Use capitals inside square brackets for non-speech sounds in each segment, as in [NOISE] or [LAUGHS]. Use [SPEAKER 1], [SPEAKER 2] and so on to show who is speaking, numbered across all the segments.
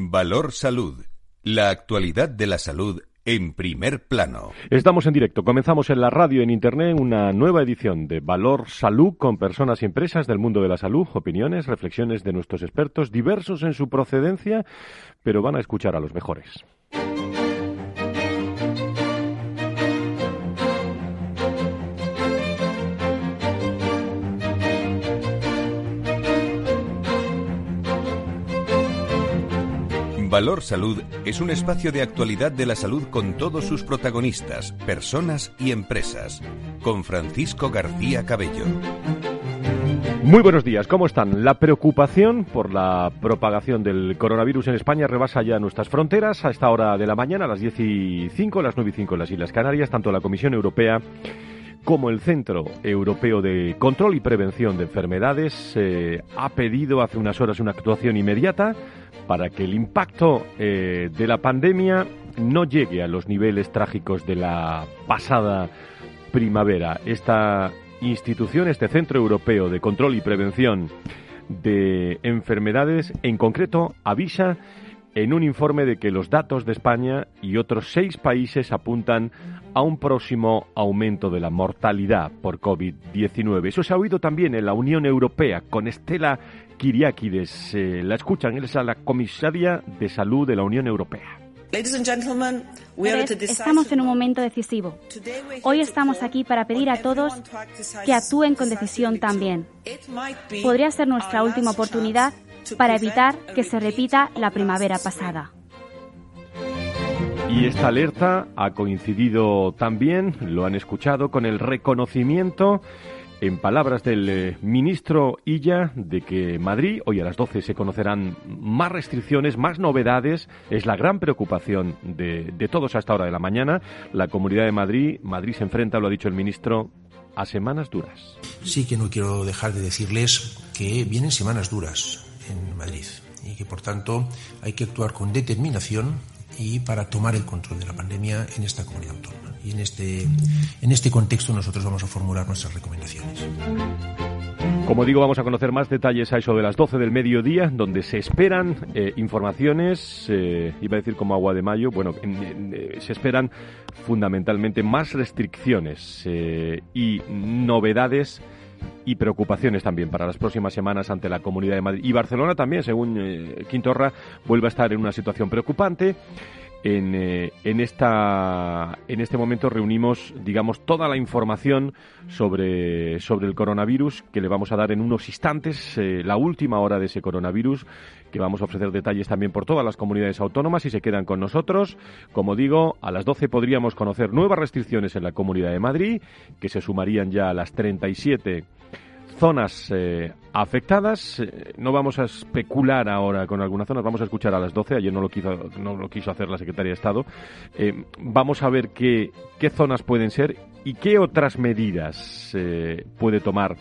[SPEAKER 1] Valor Salud. La actualidad de la salud en primer plano.
[SPEAKER 2] Estamos en directo. Comenzamos en la radio y en internet una nueva edición de Valor Salud con personas y empresas del mundo de la salud, opiniones, reflexiones de nuestros expertos, diversos en su procedencia, pero van a escuchar a los mejores.
[SPEAKER 1] Valor Salud es un espacio de actualidad de la salud con todos sus protagonistas, personas y empresas. Con Francisco García Cabello.
[SPEAKER 2] Muy buenos días, ¿cómo están? La preocupación por la propagación del coronavirus en España rebasa ya nuestras fronteras. A esta hora de la mañana, a las 10 y 5, las 9 y 5 en las Islas Canarias, tanto la Comisión Europea como el Centro Europeo de Control y Prevención de Enfermedades eh, ha pedido hace unas horas una actuación inmediata para que el impacto eh, de la pandemia no llegue a los niveles trágicos de la pasada primavera. Esta institución, este Centro Europeo de Control y Prevención de Enfermedades, en concreto, avisa en un informe de que los datos de España y otros seis países apuntan a un próximo aumento de la mortalidad por COVID-19. Eso se ha oído también en la Unión Europea con Estela Kiriakides. Eh, la escuchan, él es la comisaria de salud de la Unión Europea.
[SPEAKER 3] Estamos en un momento decisivo. Hoy estamos aquí para pedir a todos que actúen con decisión también. Podría ser nuestra última oportunidad para evitar que se repita la primavera pasada.
[SPEAKER 2] Y esta alerta ha coincidido también, lo han escuchado, con el reconocimiento en palabras del eh, ministro Illa de que Madrid, hoy a las 12 se conocerán más restricciones, más novedades, es la gran preocupación de, de todos a esta hora de la mañana. La Comunidad de Madrid, Madrid se enfrenta, lo ha dicho el ministro, a semanas duras.
[SPEAKER 4] Sí que no quiero dejar de decirles que vienen semanas duras en Madrid y que por tanto hay que actuar con determinación y para tomar el control de la pandemia en esta comunidad autónoma. Y en este, en este contexto nosotros vamos a formular nuestras recomendaciones.
[SPEAKER 2] Como digo, vamos a conocer más detalles a eso de las 12 del mediodía, donde se esperan eh, informaciones, eh, iba a decir como agua de mayo, bueno, eh, se esperan fundamentalmente más restricciones y novedades y preocupaciones también para las próximas semanas ante la Comunidad de Madrid. Y Barcelona también, según eh, Quintorra, vuelve a estar en una situación preocupante. En, eh, en, esta, en este momento reunimos, digamos, toda la información sobre, sobre el coronavirus que le vamos a dar en unos instantes, eh, la última hora de ese coronavirus, que vamos a ofrecer detalles también por todas las comunidades autónomas y se quedan con nosotros. Como digo, a las 12 podríamos conocer nuevas restricciones en la Comunidad de Madrid, que se sumarían ya a las 37 zonas eh, afectadas. Eh, no vamos a especular ahora con algunas zonas, vamos a escuchar a las 12. Ayer no lo quiso, no lo quiso hacer la Secretaría de Estado. Eh, vamos a ver qué, qué zonas pueden ser y qué otras medidas puede tomar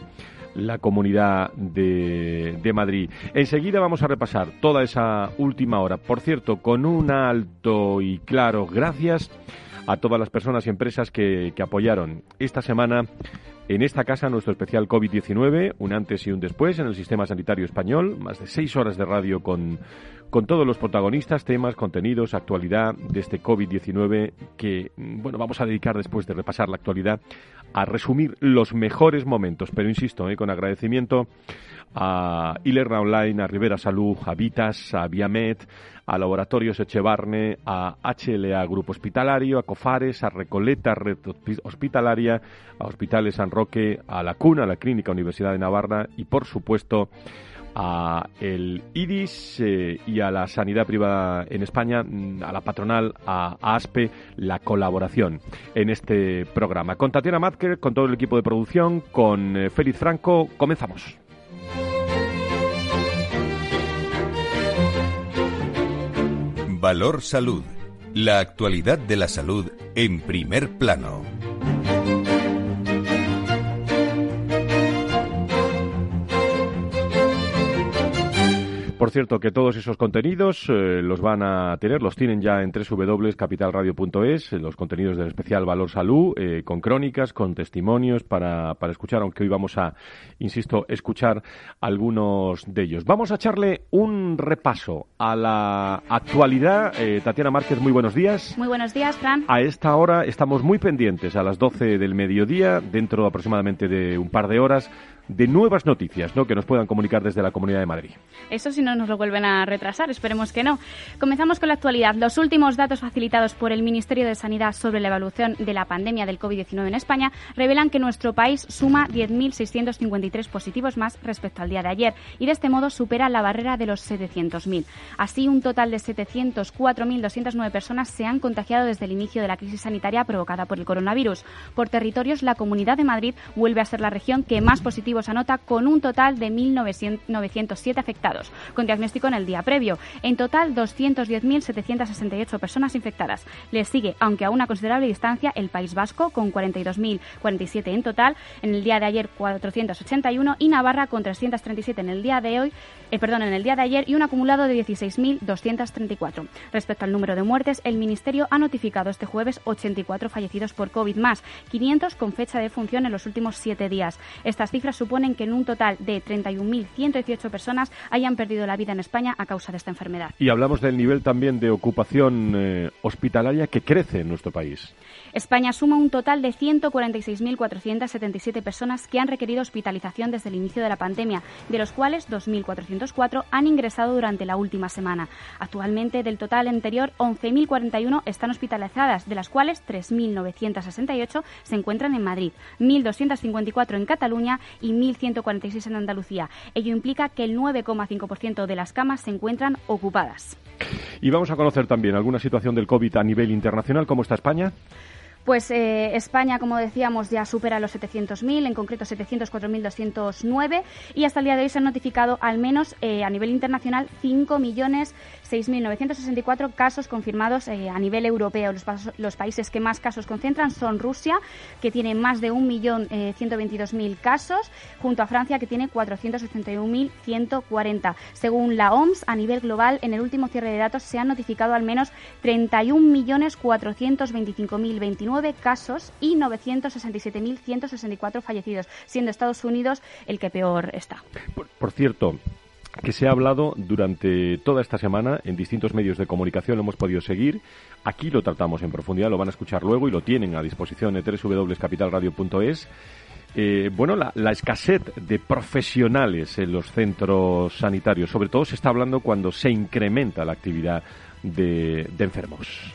[SPEAKER 2] la Comunidad de, de, Madrid. Enseguida vamos a repasar toda esa última hora. Por cierto, con un alto y claro gracias a todas las personas y empresas que, que apoyaron esta semana en esta casa nuestro especial COVID-19, un antes y un después en el sistema sanitario español, más de seis horas de radio con, con todos los protagonistas, temas, contenidos, actualidad de este COVID-19 que, bueno, vamos a dedicar después de repasar la actualidad a resumir los mejores momentos, pero insisto, eh, con agradecimiento a Ilerna Online, a Rivera Salud, a Vitas, a Viamet, a Laboratorios Echevarne, a HLA Grupo Hospitalario, a Cofares, a Recoleta Red Hospitalaria, a Hospitales San A La Cuna, a la Clínica Universidad de Navarra y, por supuesto, a el IDIS eh, y a la sanidad privada en España, mm, a la patronal, a, ASPE, la colaboración en este programa. Con Tatiana Matker, con todo el equipo de producción, con eh, Félix Franco, comenzamos.
[SPEAKER 1] Valor Salud. La actualidad de la salud en primer plano.
[SPEAKER 2] Por cierto, que todos esos contenidos eh, los van a tener, los tienen ya en www.capitalradio.es, los contenidos del especial Valor Salud, eh, con crónicas, con testimonios para, para escuchar, aunque hoy vamos a, insisto, escuchar algunos de ellos. Vamos a echarle un repaso a la actualidad. Eh, Tatiana Márquez, muy buenos días.
[SPEAKER 3] Muy buenos días, Fran.
[SPEAKER 2] A esta hora estamos muy pendientes, a las 12 del mediodía, dentro aproximadamente de un par de horas, de nuevas noticias ¿no? que nos puedan comunicar desde la Comunidad de Madrid.
[SPEAKER 3] Eso si no nos lo vuelven a retrasar, esperemos que no. Comenzamos con la actualidad. Los últimos datos facilitados por el Ministerio de Sanidad sobre la evolución de la pandemia del COVID-19 en España revelan que nuestro país suma 10.653 positivos más respecto al día de ayer y de este modo supera la barrera de los 700.000. Así, un total de 704.209 personas se han contagiado desde el inicio de la crisis sanitaria provocada por el coronavirus. Por territorios, la Comunidad de Madrid vuelve a ser la región que más positivos anota con un total de 1.907 afectados, con diagnóstico en el día previo. En total, 210.768 personas infectadas. Le sigue, aunque a una considerable distancia, el País Vasco, con 42.047 en total. En el día de ayer, 481 y Navarra, con 337 en el día de hoy, eh, perdón, en el día de ayer y un acumulado de 16.234. Respecto al número de muertes, el Ministerio ha notificado este jueves 84 fallecidos por COVID más, 500 con fecha de función en los últimos siete días. Estas cifras suponen que en un total de 31.118 personas hayan perdido la vida en España a causa de esta enfermedad.
[SPEAKER 2] Y hablamos del nivel también de ocupación eh, hospitalaria que crece en nuestro país.
[SPEAKER 3] España suma un total de 146.477 personas que han requerido hospitalización desde el inicio de la pandemia, de los cuales 2.404 han ingresado durante la última semana. Actualmente, del total anterior, 11.041 están hospitalizadas, de las cuales 3.968 se encuentran en Madrid, 1.254 en Cataluña y 1.146 en Andalucía. Ello implica que el 9,5% de las camas se encuentran ocupadas.
[SPEAKER 2] Y vamos a conocer también alguna situación del COVID a nivel internacional. ¿Cómo está España?
[SPEAKER 3] Pues eh, España, como decíamos, ya supera los 700.000, en concreto 704.209, y hasta el día de hoy se han notificado al menos eh, a nivel internacional 5.006.964 casos confirmados eh, a nivel europeo. Los, los, países que más casos concentran son Rusia, que tiene más de 1.122.000 casos, junto a Francia, que tiene 461.140. Según la OMS, a nivel global, en el último cierre de datos se han notificado al menos 31.425.029 casos y 967.164 fallecidos, siendo Estados Unidos el que peor está.
[SPEAKER 2] Por, cierto, que se ha hablado durante toda esta semana en distintos medios de comunicación, lo hemos podido seguir. Aquí lo tratamos en profundidad, lo van a escuchar luego y lo tienen a disposición en www.capitalradio.es. Eh, bueno, la, escasez de profesionales en los centros sanitarios, sobre todo se está hablando cuando se incrementa la actividad de enfermos.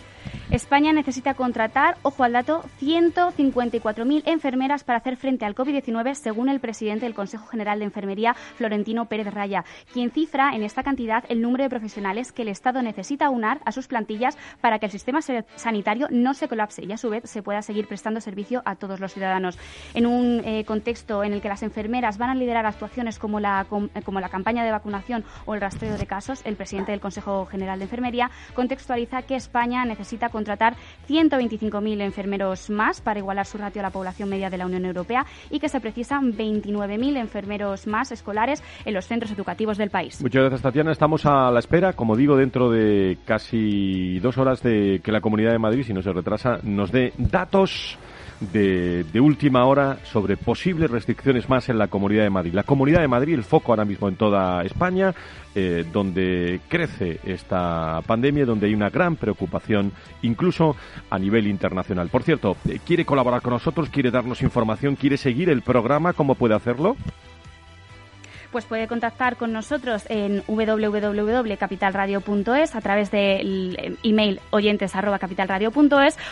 [SPEAKER 3] España necesita contratar, ojo al dato, 154.000 enfermeras para hacer frente al COVID-19, según el presidente del Consejo General de Enfermería, Florentino Pérez Raya, quien cifra en esta cantidad el número de profesionales que el Estado necesita unar a sus plantillas para que el sistema sanitario no se colapse y, a su vez, se pueda seguir prestando servicio a todos los ciudadanos. En un eh, contexto en el que las enfermeras van a liderar actuaciones como la, como la campaña de vacunación o el rastreo de casos, el presidente del Consejo General de Enfermería contextualiza que España necesita contratar 125.000 enfermeros más para igualar su ratio a la población media de la Unión Europea y que se precisan 29.000 enfermeros más escolares en los centros educativos del país.
[SPEAKER 2] Muchas gracias, Tatiana. Estamos a la espera, como digo, dentro de casi dos horas de que la Comunidad de Madrid, si no se retrasa, nos dé datos de, última hora sobre posibles restricciones más en la Comunidad de Madrid. La Comunidad de Madrid, el foco ahora mismo en toda España, eh, donde crece esta pandemia, donde hay una gran preocupación, incluso a nivel internacional. Por cierto, eh, ¿quiere colaborar con nosotros? ¿Quiere darnos información? ¿Quiere seguir el programa? ¿Cómo puede hacerlo?
[SPEAKER 3] Pues puede contactar con nosotros en www.capitalradio.es a través del email oyentes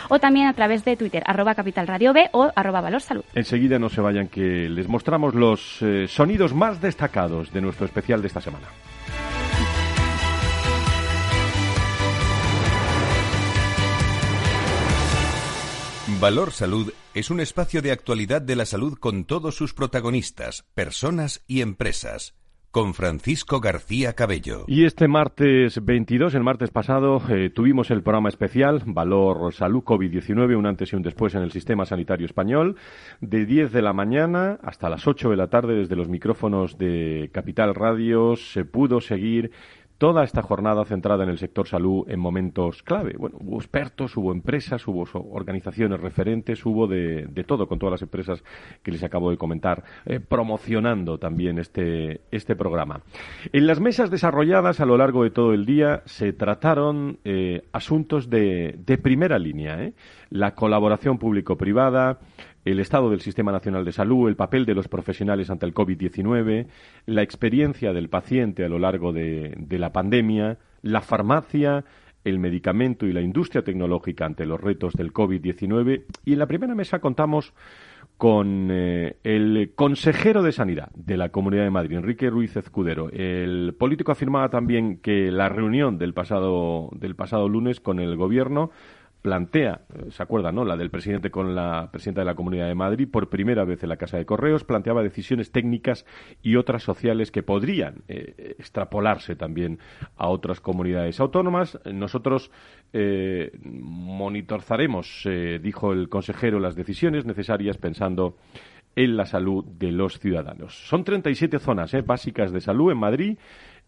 [SPEAKER 3] o también a través de Twitter arroba capitalradio o arroba valor salud.
[SPEAKER 2] Enseguida no se vayan que les mostramos los eh, sonidos más destacados de nuestro especial de esta semana.
[SPEAKER 1] Valor Salud es un espacio de actualidad de la salud con todos sus protagonistas, personas y empresas. Con Francisco García Cabello.
[SPEAKER 2] Y este martes 22, el martes pasado, eh, tuvimos el programa especial Valor Salud COVID-19, un antes y un después en el sistema sanitario español, de 10 de la mañana hasta las 8 de la tarde desde los micrófonos de Capital Radio se pudo seguir toda esta jornada centrada en el sector salud en momentos clave. Bueno, hubo expertos, hubo empresas, hubo organizaciones referentes, hubo de, todo con todas las empresas que les acabo de comentar, eh, promocionando también este, este programa. En las mesas desarrolladas a lo largo de todo el día se trataron eh, asuntos de, de primera línea, ¿eh? la colaboración público-privada, el estado del Sistema Nacional de Salud, el papel de los profesionales ante el COVID-19, la experiencia del paciente a lo largo de, la pandemia, la farmacia, el medicamento y la industria tecnológica ante los retos del COVID-19. Y en la primera mesa contamos con eh, el consejero de Sanidad de la Comunidad de Madrid, Enrique Ruiz Ezcudero. El político afirmaba también que la reunión del pasado, del pasado lunes con el Gobierno plantea, se acuerda, ¿no? La del presidente con la presidenta de la Comunidad de Madrid, por primera vez en la Casa de Correos, planteaba decisiones técnicas y otras sociales que podrían eh, extrapolarse también a otras comunidades autónomas. Nosotros eh, monitorizaremos, eh, dijo el consejero, las decisiones necesarias pensando en la salud de los ciudadanos. Son 37 zonas básicas de salud en Madrid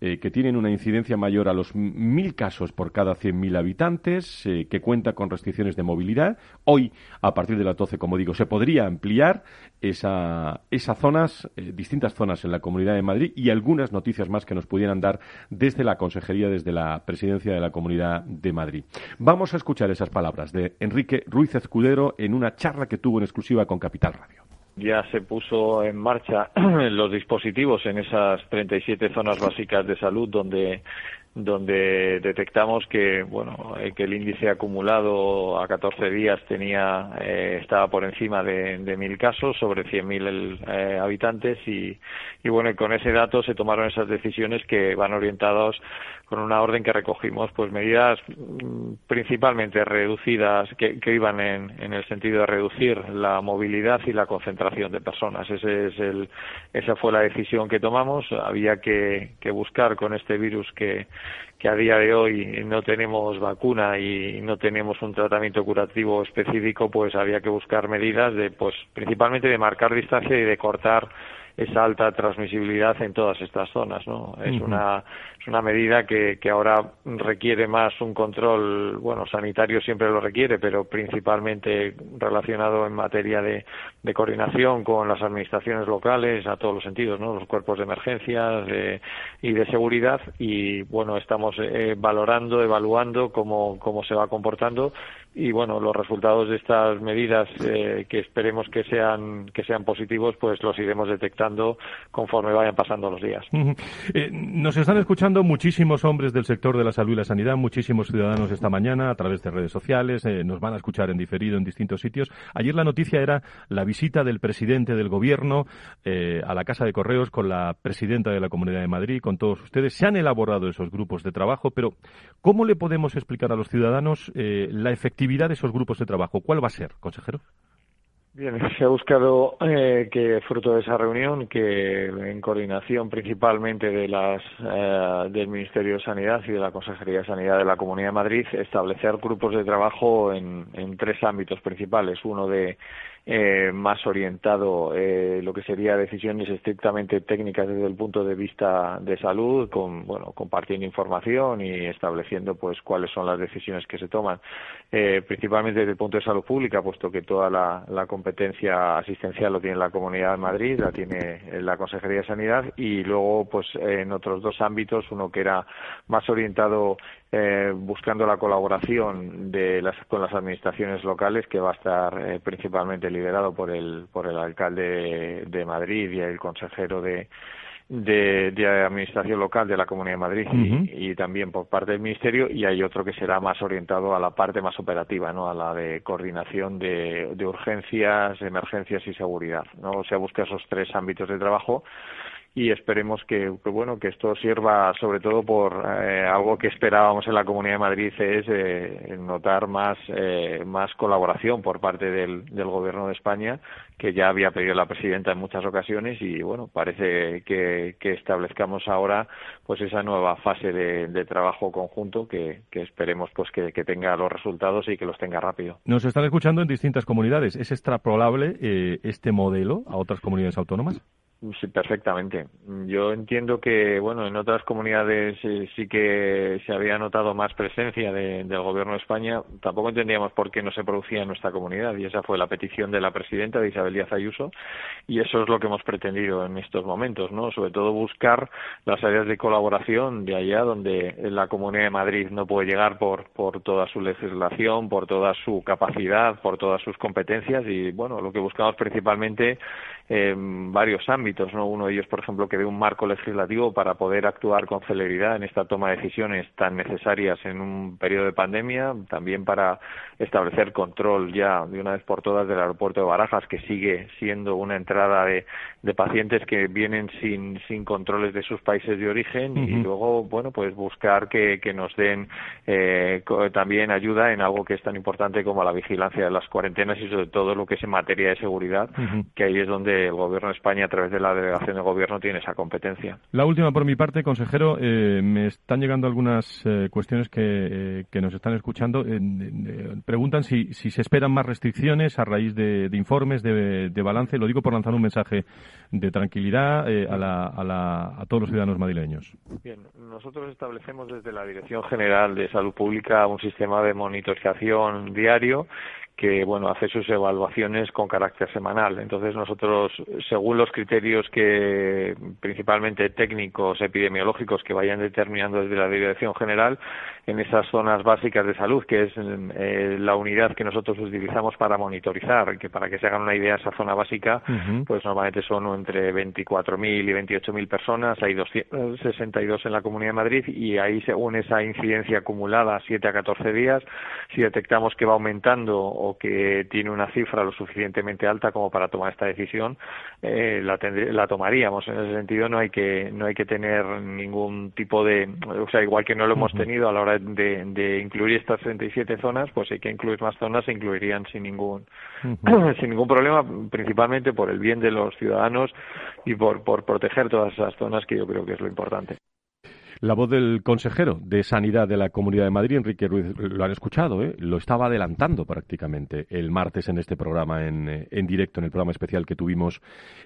[SPEAKER 2] eh, que tienen una incidencia mayor a los mil casos por cada 100.000 habitantes, eh, que cuenta con restricciones de movilidad. Hoy, a partir de las 12, como digo, se podría ampliar esa, esas zonas, eh, distintas zonas en la Comunidad de Madrid y algunas noticias más que nos pudieran dar desde la Consejería, desde la Presidencia de la Comunidad de Madrid. Vamos a escuchar esas palabras de Enrique Ruiz Escudero en una charla que tuvo en exclusiva con Capital Radio
[SPEAKER 5] ya se puso en marcha [CLEARS THROAT] los dispositivos en esas 37 zonas básicas de salud donde donde detectamos que bueno eh, que el índice acumulado a 14 días tenía eh, estaba por encima de, mil casos sobre 100.000 eh, habitantes y, y bueno con ese dato se tomaron esas decisiones que van orientados con una orden que recogimos pues medidas mm, principalmente reducidas que, que iban en, en, el sentido de reducir la movilidad y la concentración de personas. Ese es el esa fue la decisión que tomamos. Había que, que buscar con este virus que que a día de hoy no tenemos vacuna y no tenemos un tratamiento curativo específico, pues había que buscar medidas de, pues, principalmente de marcar distancia y de cortar esa alta transmisibilidad en todas estas zonas, ¿no? Es una es una medida que, que ahora requiere más un control, bueno, sanitario siempre lo requiere, pero principalmente relacionado en materia de, de coordinación con las administraciones locales a todos los sentidos, ¿no? Los cuerpos de emergencias y de seguridad y, bueno, estamos eh, valorando, evaluando cómo, cómo se va comportando y bueno los resultados de estas medidas eh, que esperemos que sean que sean positivos pues los iremos detectando conforme vayan pasando los días.
[SPEAKER 2] Eh, nos están escuchando muchísimos hombres del sector de la salud y la sanidad muchísimos ciudadanos esta mañana a través de redes sociales eh, nos van a escuchar en diferido en distintos sitios. Ayer la noticia era la visita del presidente del gobierno a la casa de correos con la presidenta de la comunidad de Madrid con todos ustedes. Se han elaborado esos grupos de trabajo pero cómo le podemos explicar a los ciudadanos la efectividad actividad de esos grupos de trabajo. ¿Cuál va a ser, consejero?
[SPEAKER 5] Bien, [LAUGHS] se ha buscado eh, que fruto de esa reunión, que en coordinación principalmente de las eh, del Ministerio de Sanidad y de la Consejería de Sanidad de la Comunidad de Madrid, establecer grupos de trabajo en, en tres ámbitos principales. Uno de eh, más orientado eh, lo que sería decisiones estrictamente técnicas desde el punto de vista de salud, con bueno compartiendo información y estableciendo pues cuáles son las decisiones que se toman, eh, principalmente desde el punto de salud pública, puesto que toda la, la competencia asistencial lo tiene la Comunidad de Madrid, la tiene la Consejería de Sanidad y luego pues en otros dos ámbitos, uno que era más orientado eh, buscando la colaboración de las, con las administraciones locales, que va a estar eh, principalmente liderado por el, por el alcalde de Madrid y el consejero de, de, administración local de la Comunidad de Madrid y, también por parte del Ministerio y hay otro que será más orientado a la parte más operativa, ¿no? a la de coordinación de, de urgencias, emergencias y seguridad. ¿no? O sea, busca esos tres ámbitos de trabajo y esperemos que, bueno que esto sirva sobre todo por eh, algo que esperábamos en la Comunidad de Madrid es eh, notar más eh, más colaboración por parte del, del Gobierno de España que ya había pedido la presidenta en muchas ocasiones y bueno parece que, que establezcamos ahora pues esa nueva fase de, trabajo conjunto que, que esperemos pues que, que, tenga los resultados y que los tenga rápido.
[SPEAKER 2] Nos están escuchando en distintas comunidades. ¿Es extrapolable este modelo a otras comunidades autónomas?
[SPEAKER 5] Sí, perfectamente. Yo entiendo que, bueno, en otras comunidades eh, sí que se había notado más presencia del Gobierno de España. Tampoco entendíamos por qué no se producía en nuestra comunidad y esa fue la petición de la presidenta, de Isabel Díaz Ayuso, y eso es lo que hemos pretendido en estos momentos, ¿no? Sobre todo buscar las áreas de colaboración de allá donde la Comunidad de Madrid no puede llegar por, por toda su legislación, por toda su capacidad, por todas sus competencias y, bueno, lo que buscamos principalmente en varios ámbitos, ¿no? Uno de ellos, por ejemplo, que dé un marco legislativo para poder actuar con celeridad en esta toma de decisiones tan necesarias en un periodo de pandemia, también para establecer control ya de una vez por todas del aeropuerto de Barajas, que sigue siendo una entrada de, de pacientes que vienen sin, sin controles de sus países de origen y luego, bueno, pues buscar que, que nos den eh, también ayuda en algo que es tan importante como la vigilancia de las cuarentenas y sobre todo lo que es en materia de seguridad, que ahí es donde el Gobierno de España, a través de la delegación de Gobierno, tiene esa competencia.
[SPEAKER 2] La última por mi parte, consejero, eh, me están llegando algunas eh, cuestiones que, eh, nos están escuchando. preguntan si, si se esperan más restricciones a raíz de, informes, de, balance. Lo digo por lanzar un mensaje de tranquilidad a, la, a, la, a todos los ciudadanos madrileños.
[SPEAKER 5] Bien, nosotros establecemos desde la Dirección General de Salud Pública un sistema de monitorización diario que bueno hace sus evaluaciones con carácter semanal. Entonces nosotros, según los criterios que principalmente técnicos epidemiológicos que vayan determinando desde la Dirección General, en esas zonas básicas de salud, que es eh, la unidad que nosotros utilizamos para monitorizar, que para que se hagan una idea esa zona básica, pues normalmente son entre 24.000 y 28.000 personas, hay 262 en la Comunidad de Madrid y ahí según esa incidencia acumulada 7 a 14 días, si detectamos que va aumentando o que tiene una cifra lo suficientemente alta como para tomar esta decisión, eh, la, la tomaríamos. En ese sentido no hay que no hay que tener ningún tipo de, o sea, igual que no lo hemos tenido a la hora de, incluir estas 37 zonas, pues hay que incluir más zonas, se incluirían sin ningún, [CLEARS THROAT] sin ningún problema, principalmente por el bien de los ciudadanos y por, por proteger todas esas zonas que yo creo que es lo importante.
[SPEAKER 2] La voz del consejero de Sanidad de la Comunidad de Madrid, Enrique Ruiz, lo han escuchado, ¿eh? lo estaba adelantando prácticamente el martes en este programa, en, eh, en directo, en el programa especial que tuvimos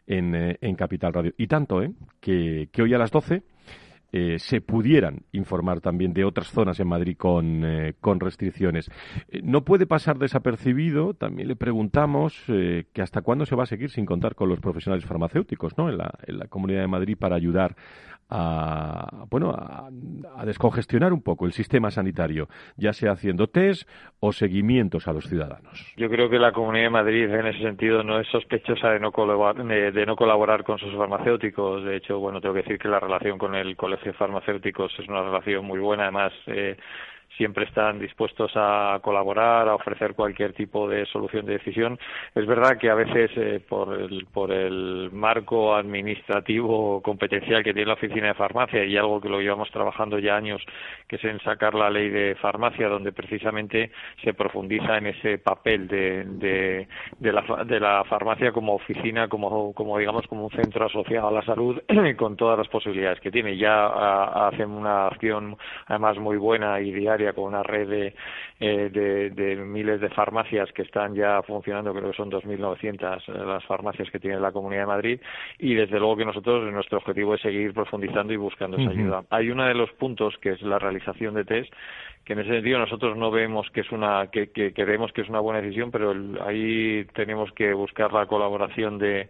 [SPEAKER 2] en, eh, en Capital Radio. Y tanto, ¿eh? que, que hoy a las 12 eh, se pudieran informar también de otras zonas en Madrid con, eh, con restricciones. No puede pasar desapercibido, también le preguntamos que hasta cuándo se va a seguir sin contar con los profesionales farmacéuticos ¿no? en la Comunidad de Madrid para ayudar a, bueno, a, descongestionar un poco el sistema sanitario, ya sea haciendo test o seguimientos a los ciudadanos.
[SPEAKER 5] Yo creo que la Comunidad de Madrid en ese sentido no es sospechosa de no colaborar, de, no colaborar con sus farmacéuticos. De hecho, bueno, tengo que decir que la relación con el Colegio de Farmacéuticos es una relación muy buena. Además, eh, siempre están dispuestos a colaborar, a ofrecer cualquier tipo de solución de decisión. Es verdad que a veces eh, por, el, por el marco administrativo competencial que tiene la oficina de farmacia y algo que lo llevamos trabajando ya años, que es en sacar la ley de farmacia, donde precisamente se profundiza en ese papel de, de, de, la, de la farmacia como oficina, como, como digamos como un centro asociado a la salud [CLEARS THROAT] con todas las posibilidades que tiene. Ya hacen una acción además muy buena y diaria con una red eh, de, de, miles de farmacias que están ya funcionando, creo que son 2.900 eh, las farmacias que tiene la Comunidad de Madrid, y desde luego que nosotros, nuestro objetivo es seguir profundizando y buscando esa ayuda. Hay uno de los puntos que es la realización de test, que en ese sentido nosotros no vemos que es una que, que, que vemos que es una buena decisión pero ahí tenemos que buscar la colaboración de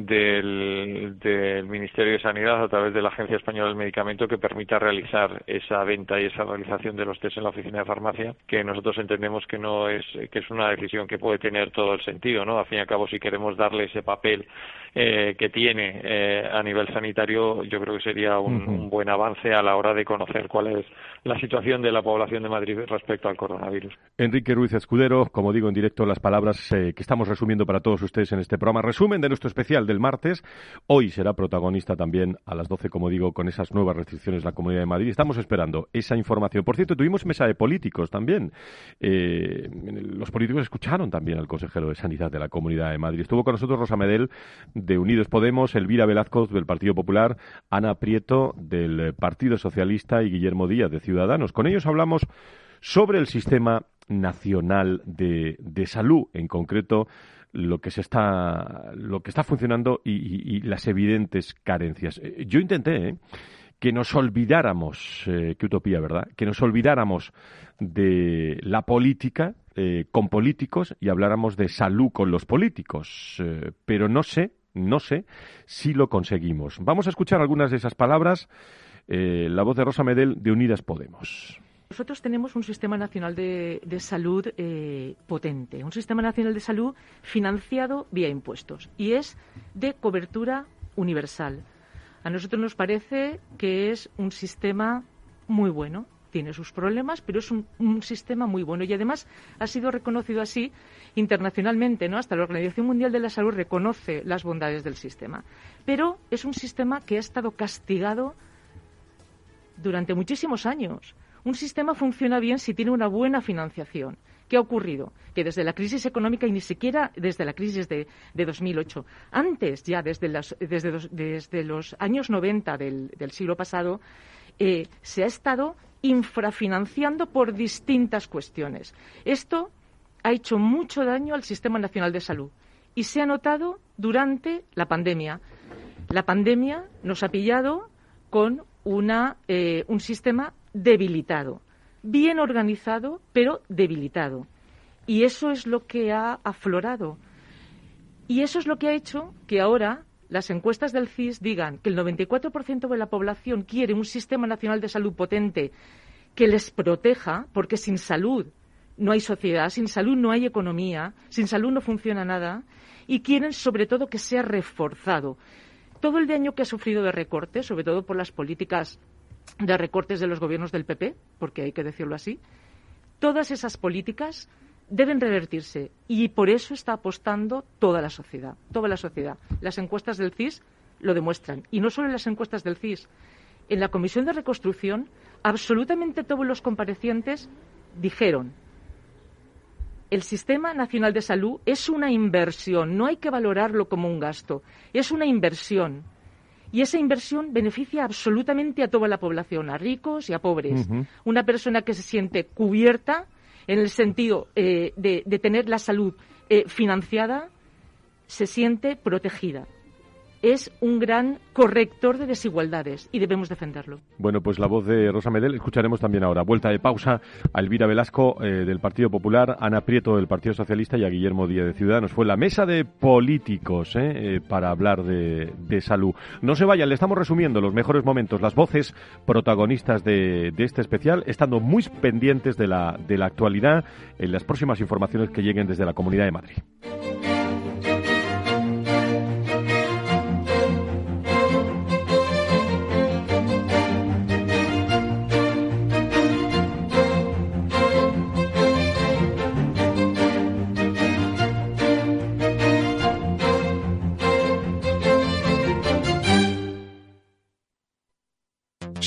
[SPEAKER 5] del, del, Ministerio de Sanidad a través de la Agencia Española del Medicamento que permita realizar esa venta y esa realización de los test en la oficina de farmacia, que nosotros entendemos que no es que es una decisión que puede tener todo el sentido, ¿no? Al fin y al cabo, si queremos darle ese papel eh, que tiene eh, a nivel sanitario, yo creo que sería un, buen avance a la hora de conocer cuál es la situación de la población de Madrid respecto al coronavirus.
[SPEAKER 2] Enrique Ruiz Escudero, como digo en directo, las palabras eh, que estamos resumiendo para todos ustedes en este programa. Resumen de nuestro especial del martes. Hoy será protagonista también a las 12, como digo, con esas nuevas restricciones la Comunidad de Madrid. Estamos esperando esa información. Por cierto, tuvimos mesa de políticos también. Eh, los políticos escucharon también al consejero de Sanidad de la Comunidad de Madrid. Estuvo con nosotros Rosa Medel de Unidos Podemos, Elvira Velazco del Partido Popular, Ana Prieto del Partido Socialista y Guillermo Díaz de Ciudadanos. Con ellos hablamos sobre el sistema nacional de, de salud, en concreto lo que se está, lo que está funcionando y, las evidentes carencias. Eh, yo intenté ¿eh? que nos olvidáramos, eh, qué utopía, ¿verdad? Que nos olvidáramos de la política con políticos y habláramos de salud con los políticos, pero no sé, no sé si lo conseguimos. Vamos a escuchar algunas de esas palabras. la voz de Rosa Medel de Unidas Podemos.
[SPEAKER 6] Nosotros tenemos un sistema nacional de, salud eh, potente, un sistema nacional de salud financiado vía impuestos y es de cobertura universal. A nosotros nos parece que es un sistema muy bueno. Tiene sus problemas, pero es un, sistema muy bueno y además ha sido reconocido así internacionalmente, ¿no? Hasta la Organización Mundial de la Salud reconoce las bondades del sistema. Pero es un sistema que ha estado castigado durante muchísimos años un sistema funciona bien si tiene una buena financiación. ¿Qué ha ocurrido? Que desde la crisis económica y ni siquiera desde la crisis de, de 2008, antes ya desde, los años 90 del, siglo pasado, eh, se ha estado infrafinanciando por distintas cuestiones. Esto ha hecho mucho daño al Sistema Nacional de Salud y se ha notado durante la pandemia. La pandemia nos ha pillado con una, eh, un sistema debilitado, bien organizado, pero debilitado. Y eso es lo que ha aflorado. Y eso es lo que ha hecho que ahora las encuestas del CIS digan que el 94% de la población quiere un sistema nacional de salud potente que les proteja, porque sin salud no hay sociedad, sin salud no hay economía, sin salud no funciona nada, y quieren sobre todo que sea reforzado. Todo el daño que ha sufrido de recortes, sobre todo por las políticas de recortes de los gobiernos del PP, porque hay que decirlo así, todas esas políticas deben revertirse y por eso está apostando toda la sociedad, toda la sociedad. Las encuestas del CIS lo demuestran y no solo en las encuestas del CIS. En la Comisión de Reconstrucción, absolutamente todos los comparecientes dijeron el Sistema Nacional de Salud es una inversión, no hay que valorarlo como un gasto, es una inversión y esa inversión beneficia absolutamente a toda la población, a ricos y a pobres. Una persona que se siente cubierta en el sentido eh, de, tener la salud eh, financiada se siente protegida es un gran corrector de desigualdades y debemos defenderlo.
[SPEAKER 2] Bueno, pues la voz de Rosa Medel escucharemos también ahora. Vuelta de pausa a Elvira Velasco eh, del Partido Popular, Ana Prieto del Partido Socialista y a Guillermo Díaz de Ciudadanos. Fue la mesa de políticos eh, eh, para hablar de, salud. No se vayan, le estamos resumiendo los mejores momentos, las voces protagonistas de, de este especial, estando muy pendientes de la, de la actualidad en las próximas informaciones que lleguen desde la Comunidad de Madrid.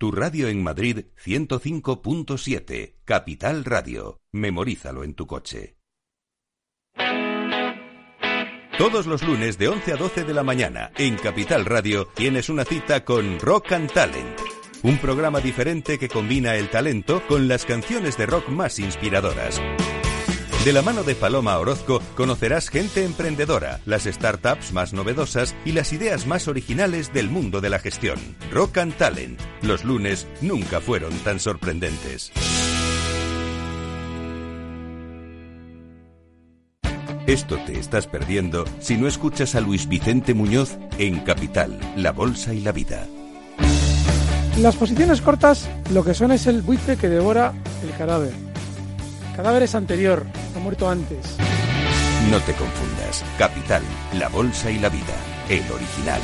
[SPEAKER 1] Tu radio en Madrid 105.7, Capital Radio. Memorízalo en tu coche. Todos los lunes de 11 a 12 de la mañana en Capital Radio tienes una cita con Rock and Talent. Un programa diferente que combina el talento con las canciones de rock más inspiradoras. De la mano de Paloma Orozco conocerás gente emprendedora, las startups más novedosas y las ideas más originales del mundo de la gestión. Rock and Talent. Los lunes nunca fueron tan sorprendentes. Esto te estás perdiendo si no escuchas a Luis Vicente Muñoz en Capital, La Bolsa y la Vida.
[SPEAKER 7] Las posiciones cortas lo que son es el buitre que devora el cadáver. Cadáver es anterior, ha muerto antes.
[SPEAKER 1] No te confundas. Capital, la bolsa y la vida. El original.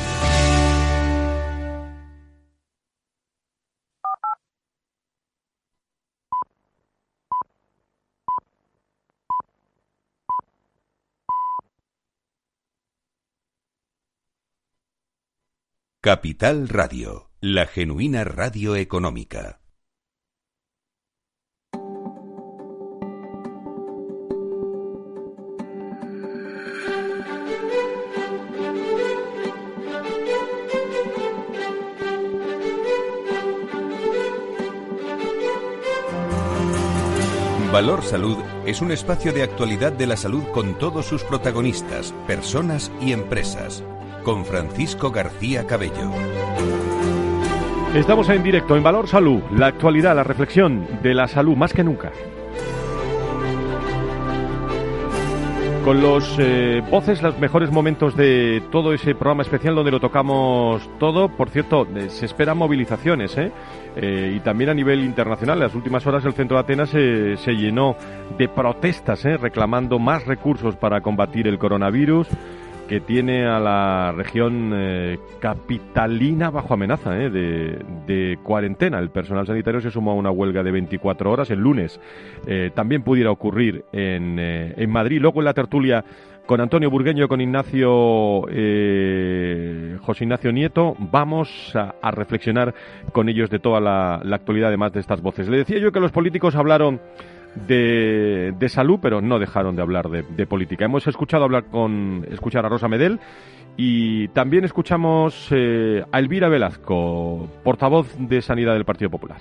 [SPEAKER 1] Capital Radio, la genuina radio económica. Valor Salud es un espacio de actualidad de la salud con todos sus protagonistas, personas y empresas con Francisco García Cabello.
[SPEAKER 2] Estamos en directo en Valor Salud, la actualidad, la reflexión de la salud más que nunca. Con los eh, voces, los mejores momentos de todo ese programa especial donde lo tocamos todo. Por cierto, eh, se esperan movilizaciones, ¿eh? ¿eh? y también a nivel internacional. En las últimas horas el centro de Atenas se llenó de protestas, reclamando más recursos para combatir el coronavirus que tiene a la región eh, capitalina bajo amenaza eh, de, cuarentena. El personal sanitario se sumó a una huelga de 24 horas el lunes. Eh, también pudiera ocurrir en, en, Madrid. Luego en la tertulia con Antonio Burgueño, con Ignacio José Ignacio Nieto, vamos a, reflexionar con ellos de toda la, la actualidad, además de estas voces. Le decía yo que los políticos hablaron de, de, salud, pero no dejaron de hablar de, política. Hemos escuchado hablar con escuchar a Rosa Medel y también escuchamos eh, a Elvira Velasco, portavoz de Sanidad del Partido Popular.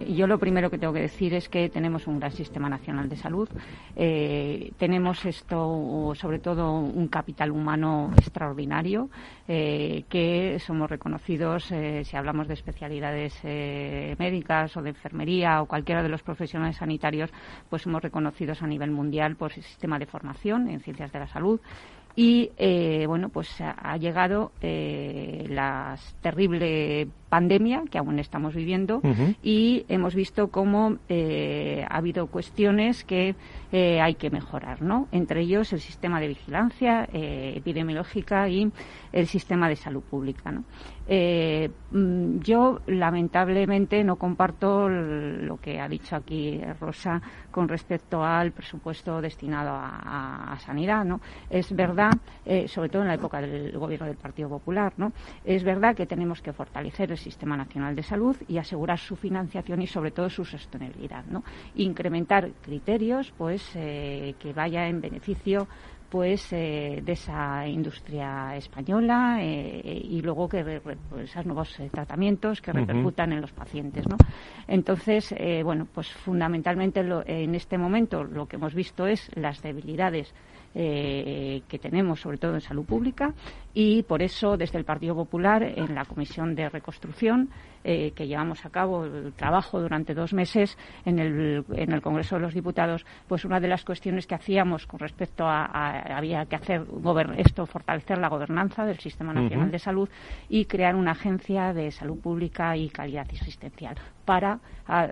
[SPEAKER 8] Yo lo primero que tengo que decir es que tenemos un gran sistema nacional de salud. Eh, tenemos esto, sobre todo, un capital humano extraordinario, eh, que somos reconocidos, eh, si hablamos de especialidades médicas o de enfermería o cualquiera de los profesionales sanitarios, pues somos reconocidos a nivel mundial por el sistema de formación en ciencias de la salud y bueno pues ha, llegado la terrible pandemia que aún estamos viviendo y hemos visto cómo eh, ha habido cuestiones que eh, hay que mejorar, ¿no? Entre ellos el sistema de vigilancia eh, epidemiológica y el sistema de salud pública, ¿no? Mm, yo lamentablemente no comparto lo que ha dicho aquí Rosa con respecto al presupuesto destinado a, a sanidad, ¿no? Es verdad, sobre todo en la época del gobierno del Partido Popular, ¿no? Es verdad que tenemos que fortalecer el Sistema Nacional de Salud y asegurar su financiación y sobre todo su sostenibilidad, ¿no? Incrementar criterios, pues, eh, que vaya en beneficio pues eh, de esa industria española eh, y luego que pues, esos nuevos tratamientos que repercutan en los pacientes ¿no? entonces bueno pues fundamentalmente en este momento lo que hemos visto es las debilidades que tenemos, sobre todo en salud pública, y por eso desde el Partido Popular, en la Comisión de Reconstrucción, eh, que llevamos a cabo el trabajo durante dos meses en el, en el Congreso de los Diputados, pues una de las cuestiones que hacíamos con respecto a, había que hacer esto, fortalecer la gobernanza del Sistema Nacional de Salud y crear una agencia de salud pública y calidad asistencial para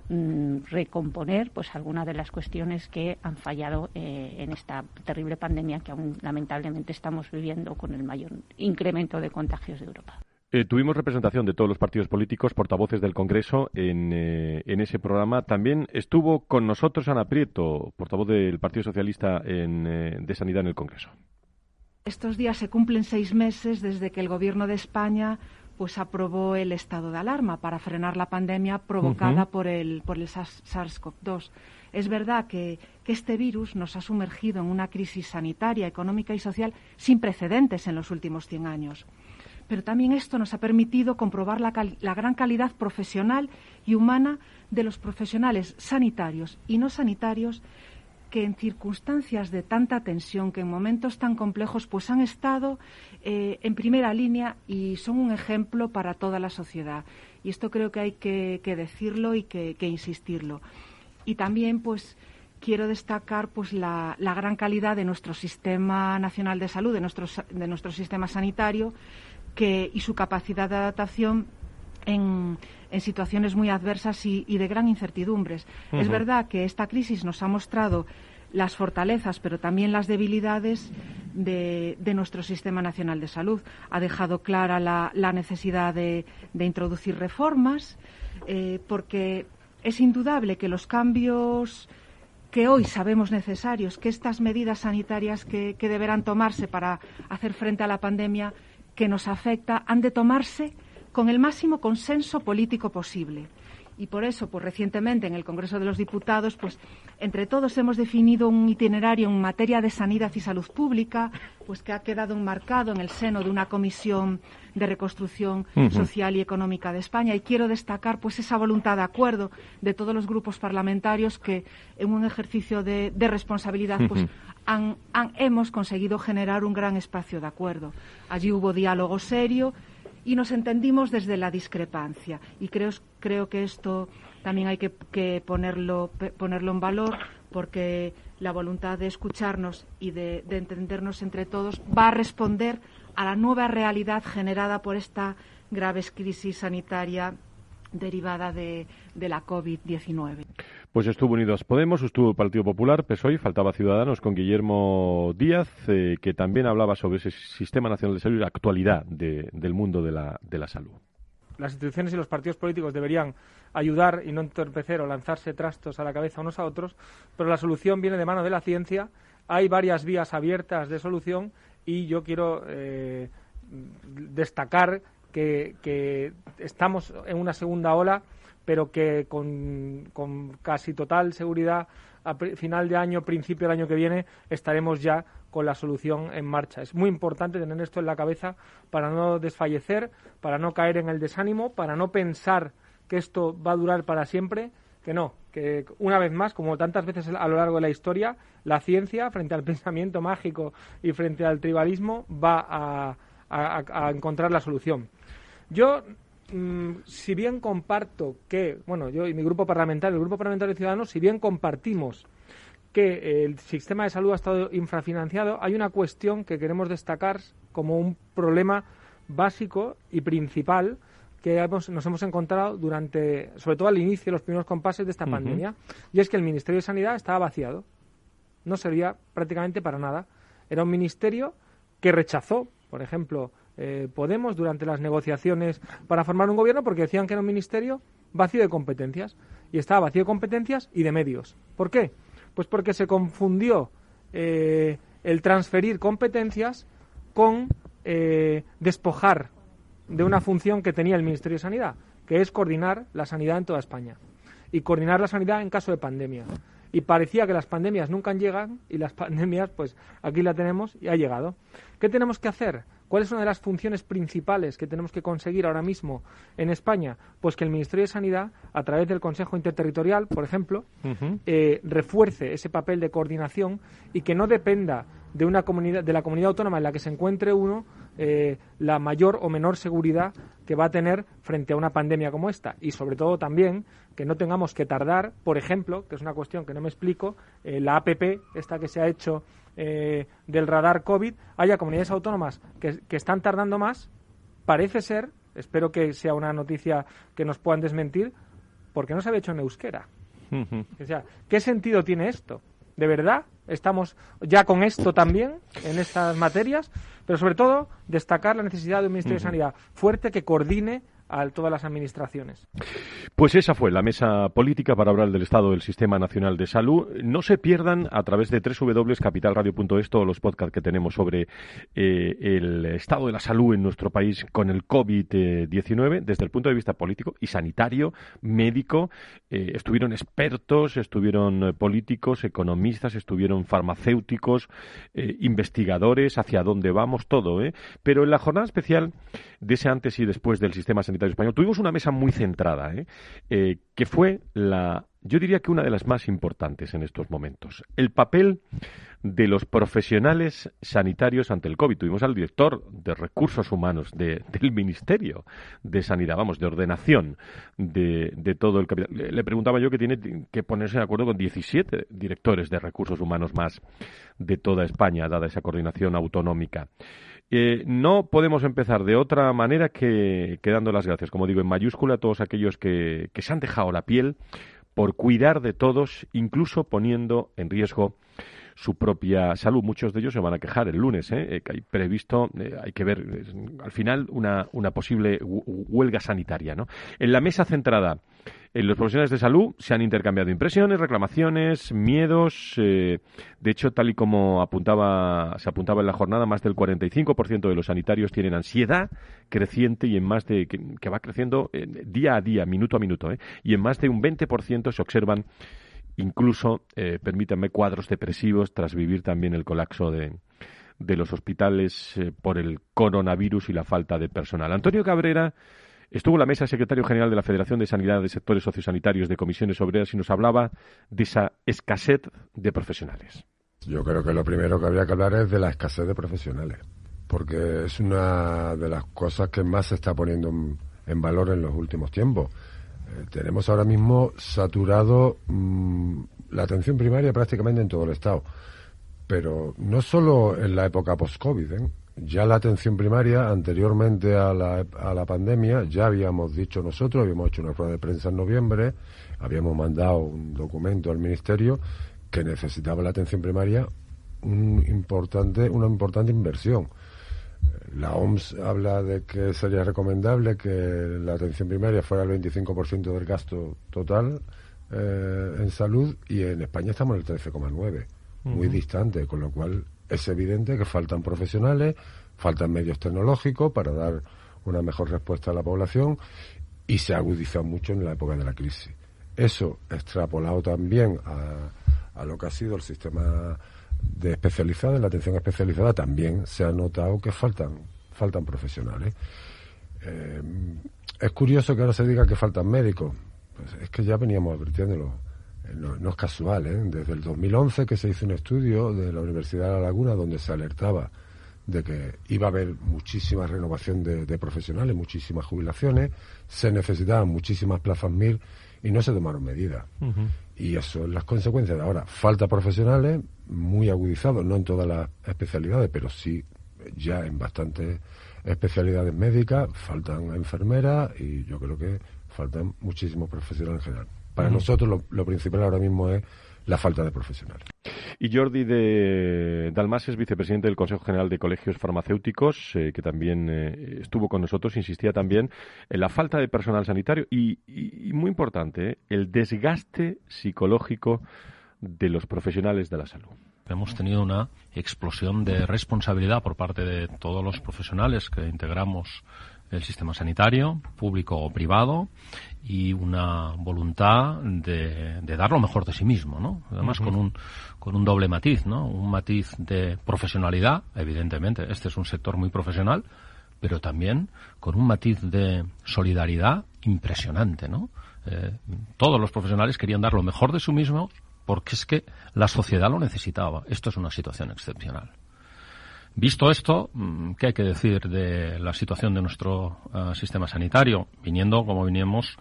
[SPEAKER 8] mm, recomponer pues algunas de las cuestiones que han fallado eh, en esta terrible pandemia que aún lamentablemente estamos viviendo con el mayor incremento de contagios de Europa.
[SPEAKER 2] Eh, tuvimos representación de todos los partidos políticos, portavoces del Congreso, en, eh, en, ese programa. También estuvo con nosotros Ana Prieto, portavoz del Partido Socialista en, de Sanidad en el Congreso.
[SPEAKER 9] Estos días se cumplen seis meses desde que el Gobierno de España pues aprobó el estado de alarma para frenar la pandemia provocada por el, por el SARS-CoV-2. Es verdad que, este virus nos ha sumergido en una crisis sanitaria, económica y social sin precedentes en los últimos 100 años. Pero también esto nos ha permitido comprobar la, gran calidad profesional y humana de los profesionales sanitarios y no sanitarios que en circunstancias de tanta tensión, que en momentos tan complejos, pues han estado eh, en primera línea y son un ejemplo para toda la sociedad. Y esto creo que hay que, decirlo y que, insistirlo. Y también, pues, quiero destacar pues la, gran calidad de nuestro sistema nacional de salud, de nuestro, de nuestro sistema sanitario, que, y su capacidad de adaptación en, situaciones muy adversas y, de gran incertidumbres. Es verdad que esta crisis nos ha mostrado las fortalezas, pero también las debilidades de, nuestro Sistema Nacional de Salud. Ha dejado clara la, necesidad de, introducir reformas, eh, porque es indudable que los cambios que hoy sabemos necesarios, que estas medidas sanitarias que, deberán tomarse para hacer frente a la pandemia que nos afecta han de tomarse con el máximo consenso político posible y por eso, pues recientemente en el Congreso de los Diputados, pues entre todos hemos definido un itinerario en materia de sanidad y salud pública, pues que ha quedado enmarcado en el seno de una comisión de reconstrucción social y económica de España. Y quiero destacar pues esa voluntad de acuerdo de todos los grupos parlamentarios que en un ejercicio de, responsabilidad pues hemos conseguido generar un gran espacio de acuerdo. Allí hubo diálogo serio y nos entendimos desde la discrepancia. Y creo, creo que esto también hay que, ponerlo, ponerlo en valor porque la voluntad de escucharnos y de, entendernos entre todos va a responder a la nueva realidad generada por esta grave crisis sanitaria derivada de, de la COVID-19.
[SPEAKER 2] Pues estuvo Unidos Podemos, estuvo el Partido Popular, PSOE, faltaba Ciudadanos con Guillermo Díaz, eh, que también hablaba sobre ese Sistema Nacional de Salud y la actualidad del mundo de la, de la salud.
[SPEAKER 7] Las instituciones y los partidos políticos deberían ayudar y no entorpecer o lanzarse trastos a la cabeza unos a otros, pero la solución viene de mano de la ciencia. Hay varias vías abiertas de solución y yo quiero eh, destacar que, que estamos en una segunda ola pero que con, casi total seguridad a final de año, principio del año que viene, estaremos ya con la solución en marcha. Es muy importante tener esto en la cabeza para no desfallecer, para no caer en el desánimo, para no pensar que esto va a durar para siempre, que no, que una vez más, como tantas veces a lo largo de la historia, la ciencia, frente al [LAUGHS] pensamiento mágico y frente al tribalismo, va a, a encontrar la solución. Yo Mm, si bien comparto que, bueno, yo y mi grupo parlamentario, el grupo parlamentario de Ciudadanos, si bien compartimos que el sistema de salud ha estado infrafinanciado, hay una cuestión que queremos destacar como un problema básico y principal que nos hemos encontrado durante, sobre todo al inicio, los primeros compases de esta pandemia, y es que el Ministerio de Sanidad estaba vaciado. No servía prácticamente para nada. Era un ministerio que rechazó, por ejemplo, eh, Podemos durante las negociaciones para formar un gobierno porque decían que era un ministerio vacío de competencias. Y estaba vacío de competencias y de medios. ¿Por qué? Pues porque se confundió eh, el transferir competencias con eh, despojar de una función que tenía el Ministerio de Sanidad, que es coordinar la sanidad en toda España y coordinar la sanidad en caso de pandemia. Y parecía que las pandemias nunca llegan y las [LAUGHS] pandemias, pues aquí la tenemos y ha llegado. ¿Qué tenemos que hacer? ¿Cuál es una de las funciones principales que tenemos que conseguir ahora mismo en España? Pues que el Ministerio de Sanidad, a través del Consejo Interterritorial, por ejemplo, eh, refuerce ese papel de coordinación y que no dependa de una comunidad, de la comunidad autónoma en la que se encuentre uno, eh, la mayor o menor seguridad que va a tener frente a una pandemia como esta. Y sobre todo también que no tengamos que tardar, por ejemplo, que es una cuestión que no me explico, eh, la APP, esta que se ha hecho eh, del radar COVID, haya comunidades autónomas que, están tardando más, parece ser, espero que sea una noticia que nos puedan desmentir, porque no se había hecho en euskera. O sea, ¿qué sentido tiene esto? ¿De verdad estamos ya con esto también en estas materias? Pero sobre todo, destacar la necesidad de un Ministerio de Sanidad fuerte que coordine a todas las administraciones.
[SPEAKER 2] Pues esa fue la mesa política para hablar del estado del Sistema Nacional de Salud. No se pierdan a través de www.capitalradio.es todos los podcasts que tenemos sobre eh, el estado de la salud en nuestro país con el COVID-19 desde el punto de vista político y sanitario, médico. Eh, estuvieron expertos, estuvieron eh, políticos, economistas, estuvieron farmacéuticos, investigadores, hacia dónde vamos, todo. Pero en la jornada especial de ese antes y después del sistema sanitario tuvimos una mesa muy centrada, ¿eh? Eh, que fue la yo diría que una de las más importantes en estos momentos. El papel de los profesionales sanitarios ante el COVID. Tuvimos al director de recursos humanos del Ministerio de Sanidad, vamos, de ordenación de, todo el capital. Le, preguntaba yo que tiene que ponerse de acuerdo con 17 directores de recursos humanos más de toda España, dada esa coordinación autonómica. No podemos empezar de otra manera que, dando las gracias, como digo, en mayúscula a todos aquellos que se han dejado la piel por cuidar de todos, incluso poniendo en riesgo su propia salud. Muchos de ellos se van a quejar el lunes, ¿eh? eh que hay previsto, eh, hay que ver al final una, una posible huelga sanitaria. ¿no? En la mesa centrada en los profesionales de salud se han intercambiado impresiones, reclamaciones, miedos. Eh, de hecho, tal y como apuntaba, se apuntaba en la jornada, más del 45% de los sanitarios tienen ansiedad creciente y en más de que, va creciendo día a día, minuto a minuto, y en más de un 20% se observan incluso, eh, permítanme, cuadros depresivos tras vivir también el colapso de, de los hospitales eh, por el coronavirus y la falta de personal. Antonio Cabrera estuvo en la mesa secretario general de la Federación de Sanidad de Sectores Sociosanitarios de Comisiones Obreras y nos hablaba de esa escasez de profesionales.
[SPEAKER 10] Yo creo que lo primero que habría que hablar es de la escasez de profesionales, porque es una de las cosas que más se está poniendo en valor en los últimos tiempos. Eh, tenemos ahora mismo saturado mm, la atención primaria prácticamente en todo el Estado. Pero no solo en la época post-COVID, ¿eh? ya la atención primaria, anteriormente a la, a la pandemia, ya habíamos dicho nosotros, habíamos hecho una rueda de prensa en noviembre, habíamos mandado un documento al Ministerio que necesitaba la atención primaria un importante, una importante inversión. La OMS habla de que sería recomendable que la atención primaria fuera el 25% del gasto total eh, en salud y en España estamos en el 13,9%, muy distante, con lo cual es evidente que faltan profesionales, faltan medios tecnológicos para dar una mejor respuesta a la población y se ha agudizado mucho en la época de la crisis. Eso extrapolado también a, a lo que ha sido el sistema de especializada, en la atención especializada también se ha notado que faltan, faltan profesionales. Eh, es curioso que ahora se diga que faltan médicos. Pues es que ya veníamos advirtiéndolo. Eh, no, es casual, ¿eh? Desde el 2011 que se hizo un estudio de la Universidad de La Laguna donde se alertaba de que iba a haber muchísima renovación de, profesionales, muchísimas jubilaciones, se necesitaban muchísimas plazas MIR y no se tomaron medidas. Y eso es las consecuencias de ahora. Falta profesionales, muy agudizados, no en todas las especialidades, pero sí ya en bastantes especialidades médicas, faltan enfermeras y yo creo que faltan muchísimos profesionales en general. Para nosotros lo principal ahora mismo es la falta de profesionales.
[SPEAKER 2] Y Jordi de Dalmas es vicepresidente del Consejo General de Colegios Farmacéuticos, eh, que también eh, estuvo con nosotros, insistía también en la falta de personal sanitario y, muy importante, eh, el desgaste psicológico de los profesionales de la salud.
[SPEAKER 11] Hemos tenido una explosión de responsabilidad por parte de todos los profesionales que integramos el sistema sanitario, público o privado, y una voluntad de, dar lo mejor de sí mismo, ¿no? Además con un con un doble matiz, ¿no? Un matiz de profesionalidad, evidentemente, este es un sector muy profesional, pero también con un matiz de solidaridad impresionante, ¿no? Eh, todos los profesionales querían dar lo mejor de sí mismo porque es que la sociedad lo necesitaba. Esto es una situación excepcional. Visto esto, mm, ¿qué hay que decir de la situación de nuestro eh, sistema sanitario? Viniendo, como vinimos,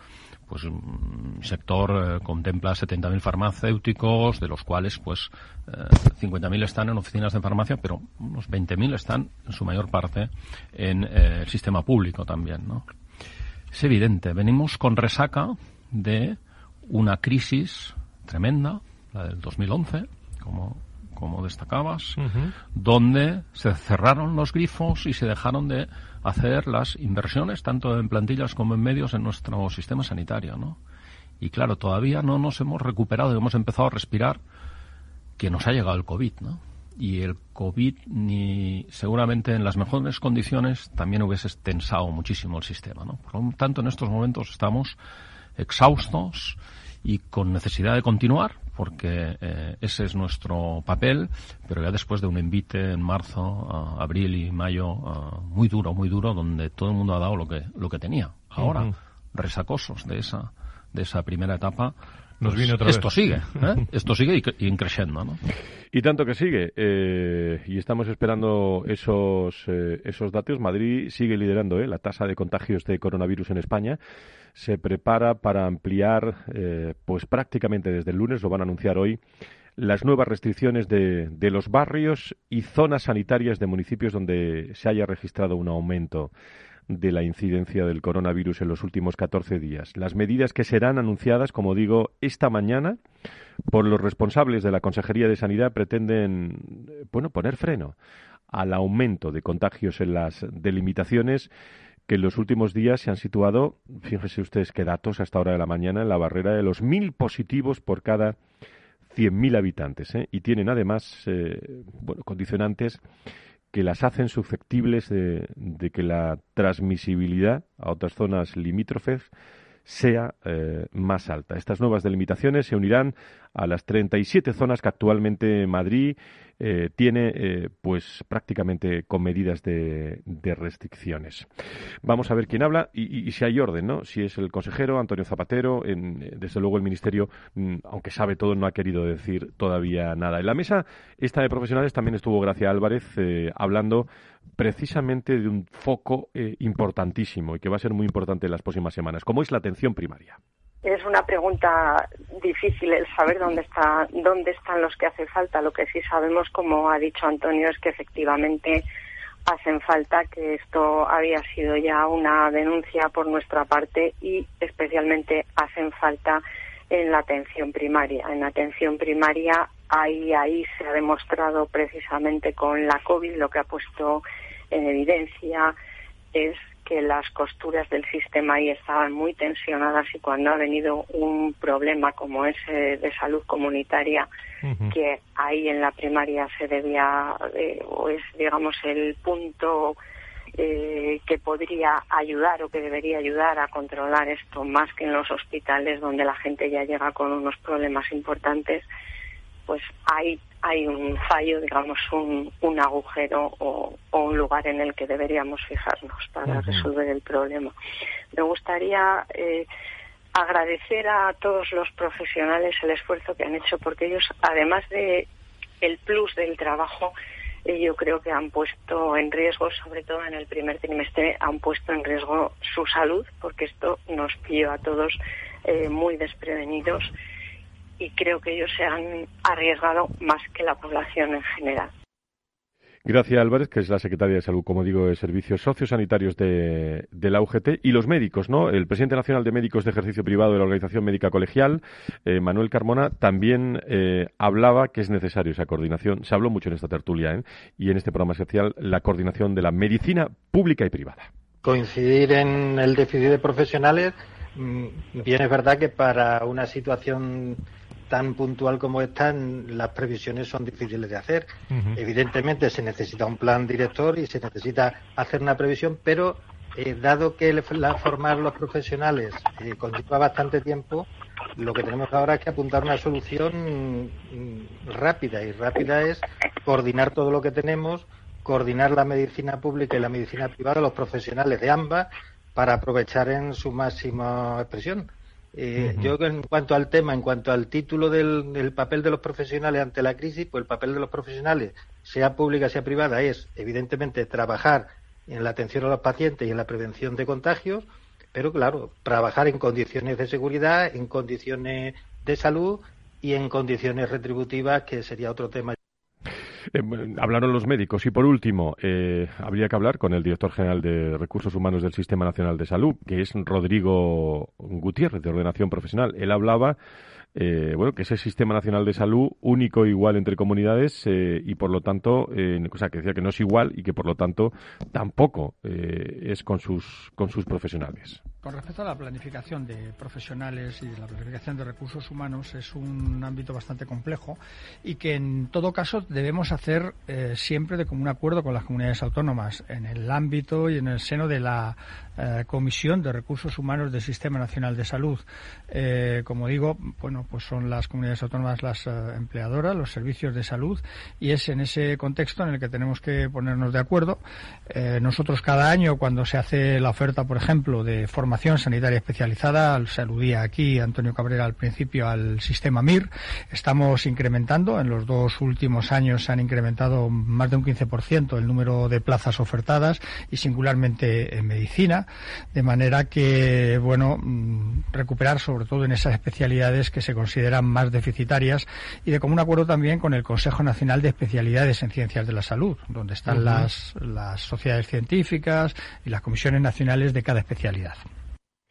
[SPEAKER 11] pues un mm, sector eh, contempla 70.000 farmacéuticos, de los cuales pues 50.000 eh, están en oficinas de farmacia, pero unos 20.000 están en su mayor parte en el sistema público también, ¿no? Es evidente, venimos con resaca de una crisis tremenda, la del 2011, como como destacabas, donde se cerraron los grifos y se dejaron de hacer las inversiones, tanto en plantillas como en medios, en nuestro sistema sanitario, ¿no? Y claro, todavía no nos hemos recuperado y hemos empezado a respirar que nos ha llegado el COVID, ¿no? Y el COVID, ni seguramente en las mejores condiciones, también hubiese tensado muchísimo el sistema, ¿no? Por lo tanto, en estos momentos estamos exhaustos y con necesidad de continuar, porque eh, ese es nuestro papel, pero ya después de un envite en marzo, abril y mayo muy duro, muy duro, donde todo el mundo ha dado lo que, lo que tenía. Ahora, resacosos de esa de esa primera etapa,
[SPEAKER 2] nos viene otra
[SPEAKER 11] esto sigue, [LAUGHS] ¿eh? esto sigue y, y creciendo, ¿no?
[SPEAKER 2] Y tanto que sigue, eh, y estamos esperando esos, eh, esos datos. Madrid sigue liderando la tasa de contagios de coronavirus en España. Se prepara para ampliar, pues prácticamente desde el lunes, lo van a anunciar hoy, las nuevas restricciones de, de los barrios y zonas sanitarias de municipios donde se haya registrado un aumento de la incidencia del coronavirus en los últimos 14 días. Las medidas que serán anunciadas, como digo, esta mañana por los responsables de la Consejería de Sanidad pretenden, bueno, poner freno al aumento de contagios en las delimitaciones en los últimos días se han situado, fíjense ustedes qué datos hasta ahora de la mañana, en la barrera de los mil positivos por cada 100.000 habitantes. ¿eh? Y tienen además eh, condicionantes que las hacen susceptibles de, que la transmisibilidad a otras zonas limítrofes sea eh, más alta. Estas nuevas delimitaciones se unirán a las 37 zonas que actualmente Madrid eh, tiene eh, pues prácticamente con medidas de, restricciones. Vamos a ver quién habla y, si hay orden, ¿no? Si es el consejero Antonio Zapatero, en, desde luego el ministerio, mm, aunque sabe todo, no ha querido decir todavía nada. En la mesa esta de profesionales también estuvo Gracia Álvarez hablando precisamente de un foco importantísimo y que va a ser muy importante en las próximas semanas, como es la atención primaria.
[SPEAKER 12] Es una pregunta difícil el saber dónde está, dónde están los que hace falta. Lo que sí sabemos, como ha dicho Antonio, es que efectivamente hacen falta, que esto había sido ya una denuncia por nuestra parte y especialmente hacen falta en la atención primaria. En la atención primaria ahí ahí se ha demostrado precisamente con la COVID lo que ha puesto en evidencia es que las costuras del sistema ahí estaban muy tensionadas y cuando ha venido un problema como ese de salud comunitaria, que ahí en la primaria se debía, eh, o es digamos el punto eh, que podría ayudar o que debería ayudar a controlar esto más que en los hospitales donde la gente ya llega con unos problemas importantes, pues ahí hay un fallo, digamos, un, un agujero o, un lugar en el que deberíamos fijarnos para resolver el problema. Me gustaría eh, agradecer a todos los profesionales el esfuerzo que han hecho porque ellos, además de el plus del trabajo, eh, yo creo que han puesto en riesgo, sobre todo en el primer trimestre, han puesto en riesgo su salud porque esto nos pilló a todos eh, muy desprevenidos y creo que ellos se han arriesgado más que la población en general.
[SPEAKER 2] Gracias Álvarez, que es la secretaria de Salud, como digo, de Servicios Sociosanitarios de, de, la UGT, y los médicos, ¿no? El presidente nacional de médicos de ejercicio privado de la Organización Médica Colegial, eh, Manuel Carmona, también eh, hablaba que es necesario esa coordinación. Se habló mucho en esta tertulia ¿eh? y en este programa especial, la coordinación de la medicina pública y privada.
[SPEAKER 13] Coincidir en el déficit de profesionales, mm, bien es verdad que para una situación tan puntual como esta, las previsiones son difíciles de hacer. Evidentemente se necesita un plan director y se necesita hacer una previsión, pero eh, dado que la, formar los profesionales eh, conlleva bastante tiempo, lo que tenemos ahora es que apuntar una solución mm, rápida y rápida es coordinar todo lo que tenemos, coordinar la medicina pública y la medicina privada, los profesionales de ambas, para aprovechar en su máxima expresión. Eh, yo en cuanto al tema, en cuanto al título del, papel de los profesionales ante la crisis, pues el papel de los profesionales, sea pública, sea privada, es evidentemente trabajar en la atención a los pacientes y en la prevención de contagios, pero claro, trabajar en condiciones de seguridad, en condiciones de salud y en condiciones retributivas, que sería otro tema.
[SPEAKER 2] Eh, hablaron los médicos. Y por último, eh, habría que hablar con el director general de Recursos Humanos del Sistema Nacional de Salud, que es Rodrigo Gutiérrez, de Ordenación Profesional. Él hablaba eh, bueno, que ese sistema nacional de salud único e igual entre comunidades eh, y por lo tanto, eh, o sea, que decía que no es igual y que por lo tanto tampoco eh, es con sus, con sus profesionales.
[SPEAKER 14] Con respecto a la planificación de profesionales y la planificación de recursos humanos es un ámbito bastante complejo y que en todo caso debemos hacer siempre de común acuerdo con las comunidades autónomas en el ámbito y en el seno de la Comisión de Recursos Humanos del Sistema Nacional de Salud. como digo, bueno, pues son las comunidades autónomas las eh, empleadoras, los servicios de salud, y es en ese contexto en el que tenemos que ponernos de acuerdo. Eh, nosotros cada año, cuando se hace la oferta, por ejemplo, de formación, sanitaria especializada. Se aludía aquí Antonio Cabrera al principio al sistema MIR. Estamos incrementando, en los dos últimos años se han incrementado más de un 15% el número de plazas ofertadas y singularmente en medicina, de manera que, bueno, mm, recuperar sobre todo en esas especialidades que se consideran más deficitarias y de común acuerdo también con el Consejo Nacional de Especialidades en Ciencias de la Salud, donde están las, las sociedades científicas y las comisiones nacionales de cada especialidad.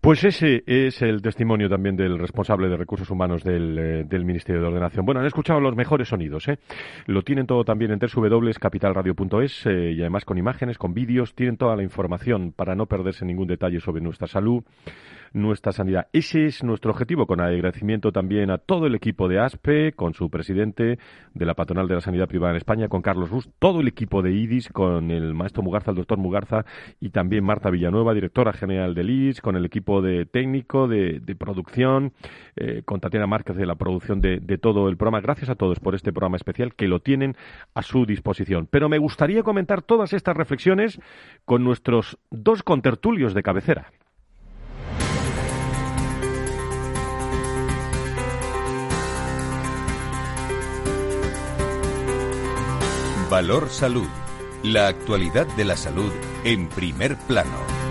[SPEAKER 2] Pues ese es el testimonio también del responsable de recursos humanos del, eh, Ministerio de Ordenación. Bueno, han escuchado los mejores sonidos, ¿eh? Lo tienen todo también en www.capitalradio.es eh, y además con imágenes, con vídeos, tienen toda la información para no perderse ningún detalle sobre nuestra salud nuestra sanidad. Ese es nuestro objetivo, con agradecimiento también a todo el equipo de ASPE, con su presidente de la Patronal de la Sanidad Privada en España, con Carlos Rus, todo el equipo de IDIS, con el maestro Mugarza, el doctor Mugarza, y también Marta Villanueva, directora general del IDIS, con el equipo de técnico, de, producción, eh, con de la producción de todo el programa. Gracias a todos por este programa especial que lo tienen a su disposición. Pero me gustaría comentar todas estas reflexiones con nuestros dos contertulios de cabecera.
[SPEAKER 1] Valor Salud. La actualidad de la salud en primer plano.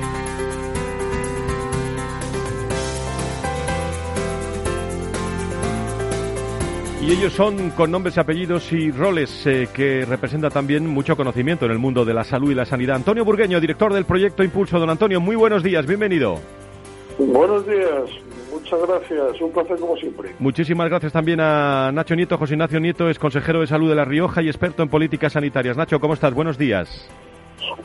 [SPEAKER 2] Y ellos son con nombres, apellidos y roles eh, que representa también mucho conocimiento en el mundo de la salud y la sanidad. Antonio Burgueño, director del proyecto Impulso. Don Antonio, muy buenos días, bienvenido.
[SPEAKER 15] Buenos días, muchas gracias, un placer como siempre.
[SPEAKER 2] Muchísimas gracias también a Nacho Nieto. José Ignacio Nieto es consejero de salud de La Rioja y experto en políticas sanitarias. Nacho, ¿cómo estás? Buenos días.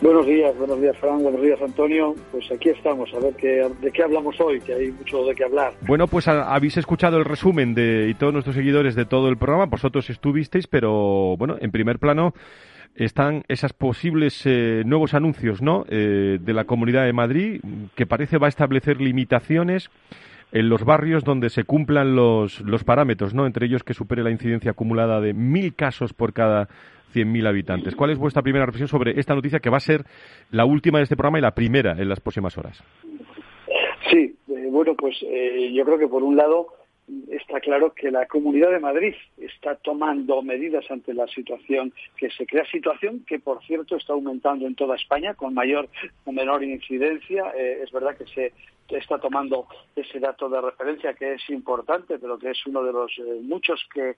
[SPEAKER 15] Buenos días, buenos días, Fran, buenos días, Antonio. Pues aquí estamos, a ver qué, de qué hablamos hoy, que hay mucho de qué hablar.
[SPEAKER 2] Bueno, pues habéis escuchado el resumen de y todos nuestros seguidores de todo el programa, vosotros estuvisteis, pero bueno, en primer plano están esos posibles eh, nuevos anuncios ¿no? Eh, de la Comunidad de Madrid, que parece va a establecer limitaciones en los barrios donde se cumplan los, los parámetros, ¿no? entre ellos que supere la incidencia acumulada de mil casos por cada 100.000 habitantes. ¿Cuál es vuestra primera reflexión sobre esta noticia que va a ser la última de este programa y la primera en las próximas horas?
[SPEAKER 15] Sí, eh, bueno, pues yo creo que por un lado está claro que la Comunidad de Madrid está tomando medidas ante la situación que se crea, situación que por cierto está aumentando en toda España con mayor o menor incidencia. Eh, es verdad que se está tomando ese dato de referencia que es importante, pero que es uno de los eh, muchos que,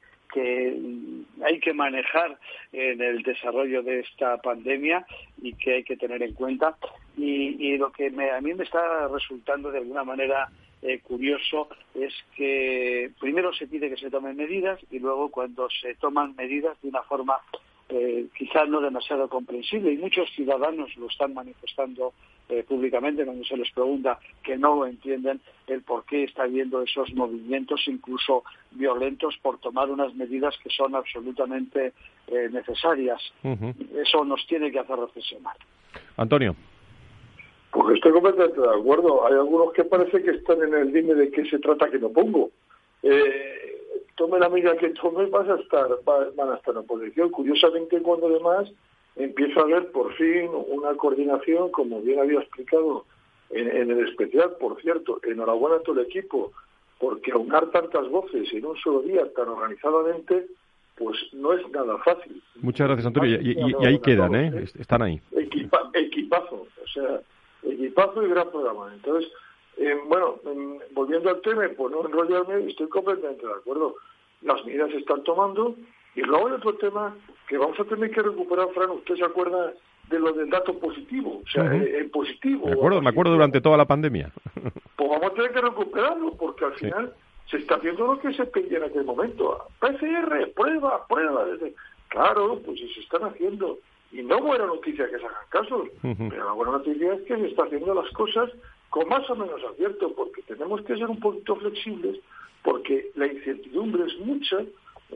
[SPEAKER 15] hay que manejar en el desarrollo de esta pandemia y que hay que tener en cuenta. Y, lo que a mí me está resultando de alguna manera eh, curioso es que primero se pide que se tomen medidas y luego cuando se toman medidas de una forma eh, quizás no demasiado comprensible y muchos ciudadanos lo están manifestando eh, públicamente cuando se les pregunta que no entienden el por qué está habiendo esos movimientos incluso violentos por tomar unas medidas que son absolutamente eh, necesarias. Eso nos tiene que hacer reflexionar.
[SPEAKER 2] Antonio.
[SPEAKER 15] Pues estoy completamente de acuerdo. Hay algunos que parece que están en el dime de qué se trata que no pongo. Eh, tome la medida que tome, vas a estar, van a estar en oposición. Curiosamente, cuando además empieza a haber por fin una coordinación, como bien había explicado en, el especial, por cierto, enhorabuena a todo el equipo, porque aunar tantas voces en un solo día tan organizadamente, pues no es nada fácil.
[SPEAKER 2] Muchas gracias, Antonio. Y, ahí quedan, ¿eh? Están ahí.
[SPEAKER 15] equipazo, o sea, equipazo y gran programa. Entonces, eh, bueno, volviendo al tema, pues no enrollarme, estoy completamente de acuerdo. Las medidas se están tomando y luego hay otro tema que vamos a tener que recuperar, Fran, usted se acuerda de lo del dato positivo, o sea, el, positivo.
[SPEAKER 2] Me acuerdo, me acuerdo durante toda la pandemia. [LAUGHS]
[SPEAKER 15] Pues vamos a tener que recuperarlo porque al final se está haciendo lo que se pedía en aquel momento. PCR, prueba, prueba. Claro, pues se están haciendo y no buena noticia que se hagan casos, pero la buena noticia es que se está haciendo las cosas con más o menos acierto, porque tenemos que ser un poquito flexibles, porque la incertidumbre es mucha,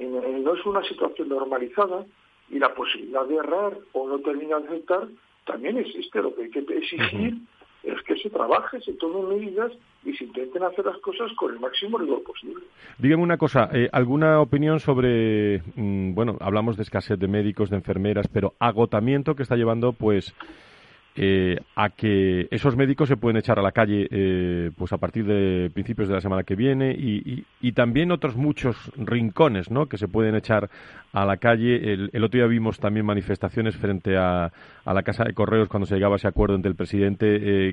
[SPEAKER 15] no es una situación normalizada, y la posibilidad de errar o no terminar de aceptar también existe. Lo que hay que exigir es que se trabaje, se tomen medidas y se intenten hacer las cosas con el máximo rigor posible.
[SPEAKER 2] Dígame una cosa, eh, ¿alguna opinión sobre, mm, bueno, hablamos de escasez de médicos, de enfermeras, pero agotamiento que está llevando, pues, eh, a que esos médicos se pueden echar a la calle eh, pues a partir de principios de la semana que viene y, y, también otros muchos rincones ¿no? que se pueden echar a la calle. El, otro día vimos también manifestaciones frente a, a, la Casa de Correos cuando se llegaba a ese acuerdo entre el presidente, eh,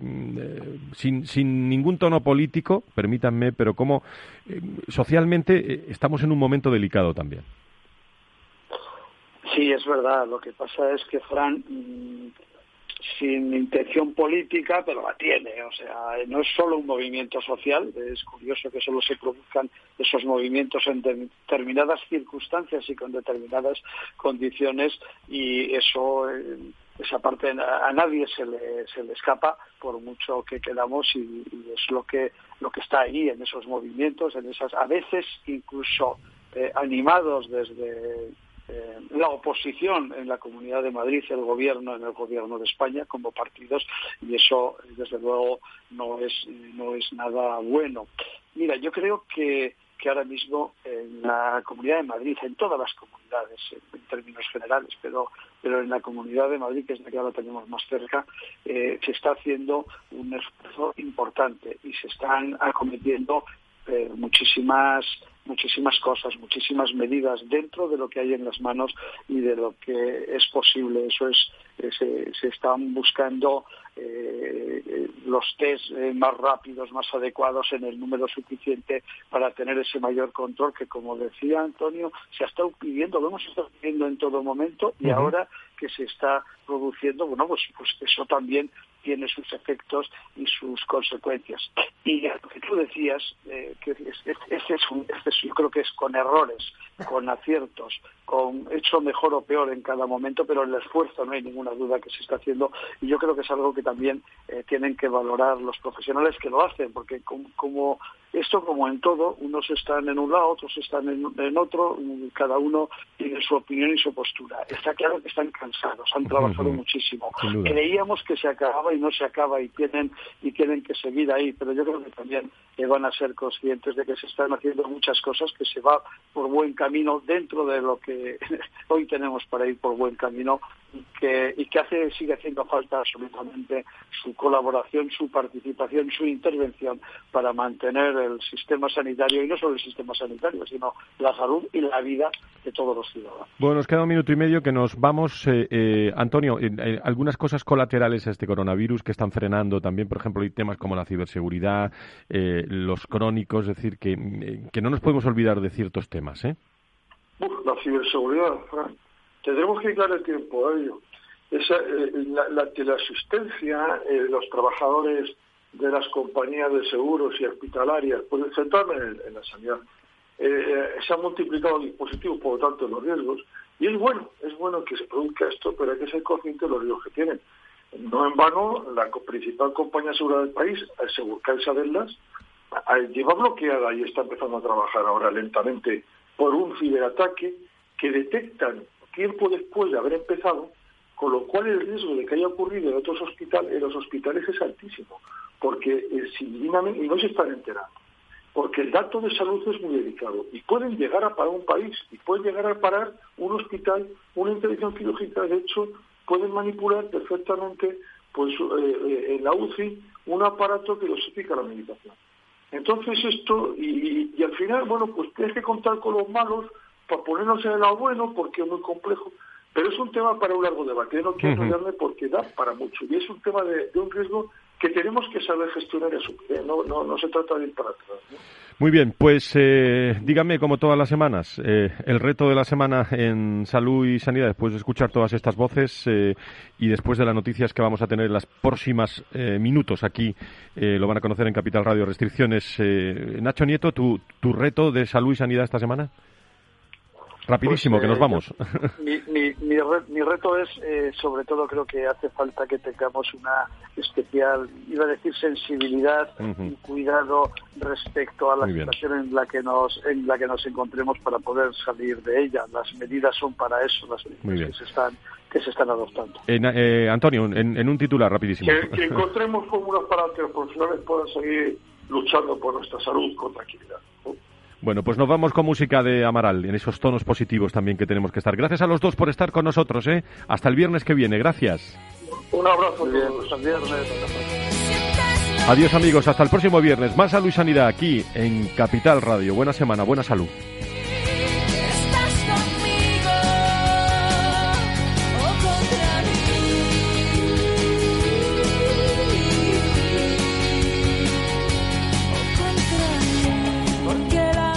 [SPEAKER 2] sin, sin ningún tono político, permítanme, pero como socialmente estamos en un momento delicado también.
[SPEAKER 15] Sí, es verdad. Lo que pasa es que, Fran, sin intención política, pero la tiene. O sea, no es solo un movimiento social, es curioso que solo se produzcan esos movimientos en determinadas circunstancias y con determinadas condiciones y eso, eh, esa parte a nadie se le, se le escapa por mucho que quedamos y, es lo que, lo que está ahí en esos movimientos, en esas, a veces incluso eh, animados desde eh, la oposición en la Comunidad de Madrid, el gobierno en el gobierno de España como partidos y eso desde luego no es no es nada bueno. Mira, yo creo que que ahora mismo en la Comunidad de Madrid, en todas las comunidades, en, términos generales, pero, pero en la Comunidad de Madrid, que es la que ahora tenemos más cerca, eh, se está haciendo un esfuerzo importante y se están acometiendo eh, muchísimas muchísimas cosas, muchísimas medidas dentro de lo que hay en las manos y de lo que es posible. Eso es, se, se están buscando eh, los test eh, más rápidos, más adecuados en el número suficiente para tener ese mayor control que, como decía Antonio, se ha estado pidiendo, lo hemos estado pidiendo en todo momento y ahora que se está produciendo, bueno, pues, pues eso también tiene sus efectos y sus consecuencias. Y lo que tú decías, eh, que este es, un, este yo creo que es con errores, con aciertos, con hecho mejor o peor en cada momento, pero el esfuerzo no hay ninguna duda que se está haciendo y yo creo que es algo que también eh, tienen que valorar los profesionales que lo hacen, porque como, esto como en todo, unos están en un lado, otros están en, otro, cada uno tiene su opinión y su postura. Está claro que están cansados, han trabajado muchísimo. Creíamos que se acababa y no se acaba y tienen y tienen que seguir ahí, pero yo creo que también van a ser conscientes de que se están haciendo muchas cosas, que se va por buen camino dentro de lo que [LAUGHS] hoy tenemos para ir por buen camino y que, y que hace, sigue haciendo falta absolutamente su colaboración, su participación, su intervención para mantener el sistema sanitario, y no solo el sistema sanitario, sino la salud y la vida de todos los ciudadanos.
[SPEAKER 2] Bueno, nos queda un minuto y medio que nos vamos. Eh, eh, Antonio, algunas cosas colaterales a este coronavirus que están frenando también, por ejemplo, hay temas como la ciberseguridad, eh, los crónicos, es decir, que, que no nos podemos olvidar de ciertos temas, ¿eh?
[SPEAKER 16] la ciberseguridad, tendremos que dedicar el tiempo a ello. Esa, eh, la, la teleasistencia, eh, los trabajadores de las compañías de seguros y hospitalarias, pueden centrarme en, la sanidad. Eh, se han multiplicado los dispositivos, por lo tanto, los riesgos. Y es bueno, es bueno que se produzca esto, pero hay que ser consciente de los riesgos que tienen. No en vano, la principal compañía segura del país, al saberlas, lleva bloqueada y está empezando a trabajar ahora lentamente por un ciberataque que detectan tiempo después de haber empezado, con lo cual el riesgo de que haya ocurrido en otros hospitales, en los hospitales es altísimo, porque eh, y no se están enterando, porque el dato de salud es muy delicado y pueden llegar a parar un país y pueden llegar a parar un hospital, una intervención quirúrgica, de hecho pueden manipular perfectamente pues eh, eh, en la UCI un aparato que dosifica la medicación. Entonces esto, y, al final, bueno, pues tienes que contar con los malos para ponernos en el lado bueno, porque es muy complejo. Pero es un tema para un largo debate. Yo no quiero enrollarme porque da para mucho. Y es un tema de, un riesgo que tenemos que saber gestionar eso. No, no, no se trata de ir para atrás.
[SPEAKER 2] Muy bien, pues eh, dígame, como todas las semanas, eh, el reto de la semana en salud y sanidad, después de escuchar todas estas voces eh, y después de las noticias que vamos a tener en los próximos minutos aquí, lo van a conocer en Capital Radio Restricciones. Nacho Nieto, ¿tu, ¿tu reto de salud y sanidad esta semana? Rapidísimo, que nos vamos. [LAUGHS]
[SPEAKER 15] Mi, mi, reto es, eh, sobre todo, creo que hace falta que tengamos una especial, iba a decir, sensibilidad y cuidado respecto a la situación en la que nos en la que nos encontremos para poder salir de ella. Las medidas son para eso, las medidas que se están que se están adoptando.
[SPEAKER 2] Eh, Antonio, en, un titular rapidísimo.
[SPEAKER 16] Que, encontremos fórmulas para que los profesionales puedan seguir luchando por nuestra salud con tranquilidad.
[SPEAKER 2] Bueno, pues nos vamos con música de Amaral, en esos tonos positivos también que tenemos que estar. Gracias a los dos por estar con nosotros, ¿eh? Hasta el viernes que viene, gracias.
[SPEAKER 16] Un abrazo.
[SPEAKER 5] Hasta el viernes.
[SPEAKER 2] Adiós amigos, hasta el próximo viernes. Más salud y sanidad aquí en Capital Radio. Buena semana, buena salud.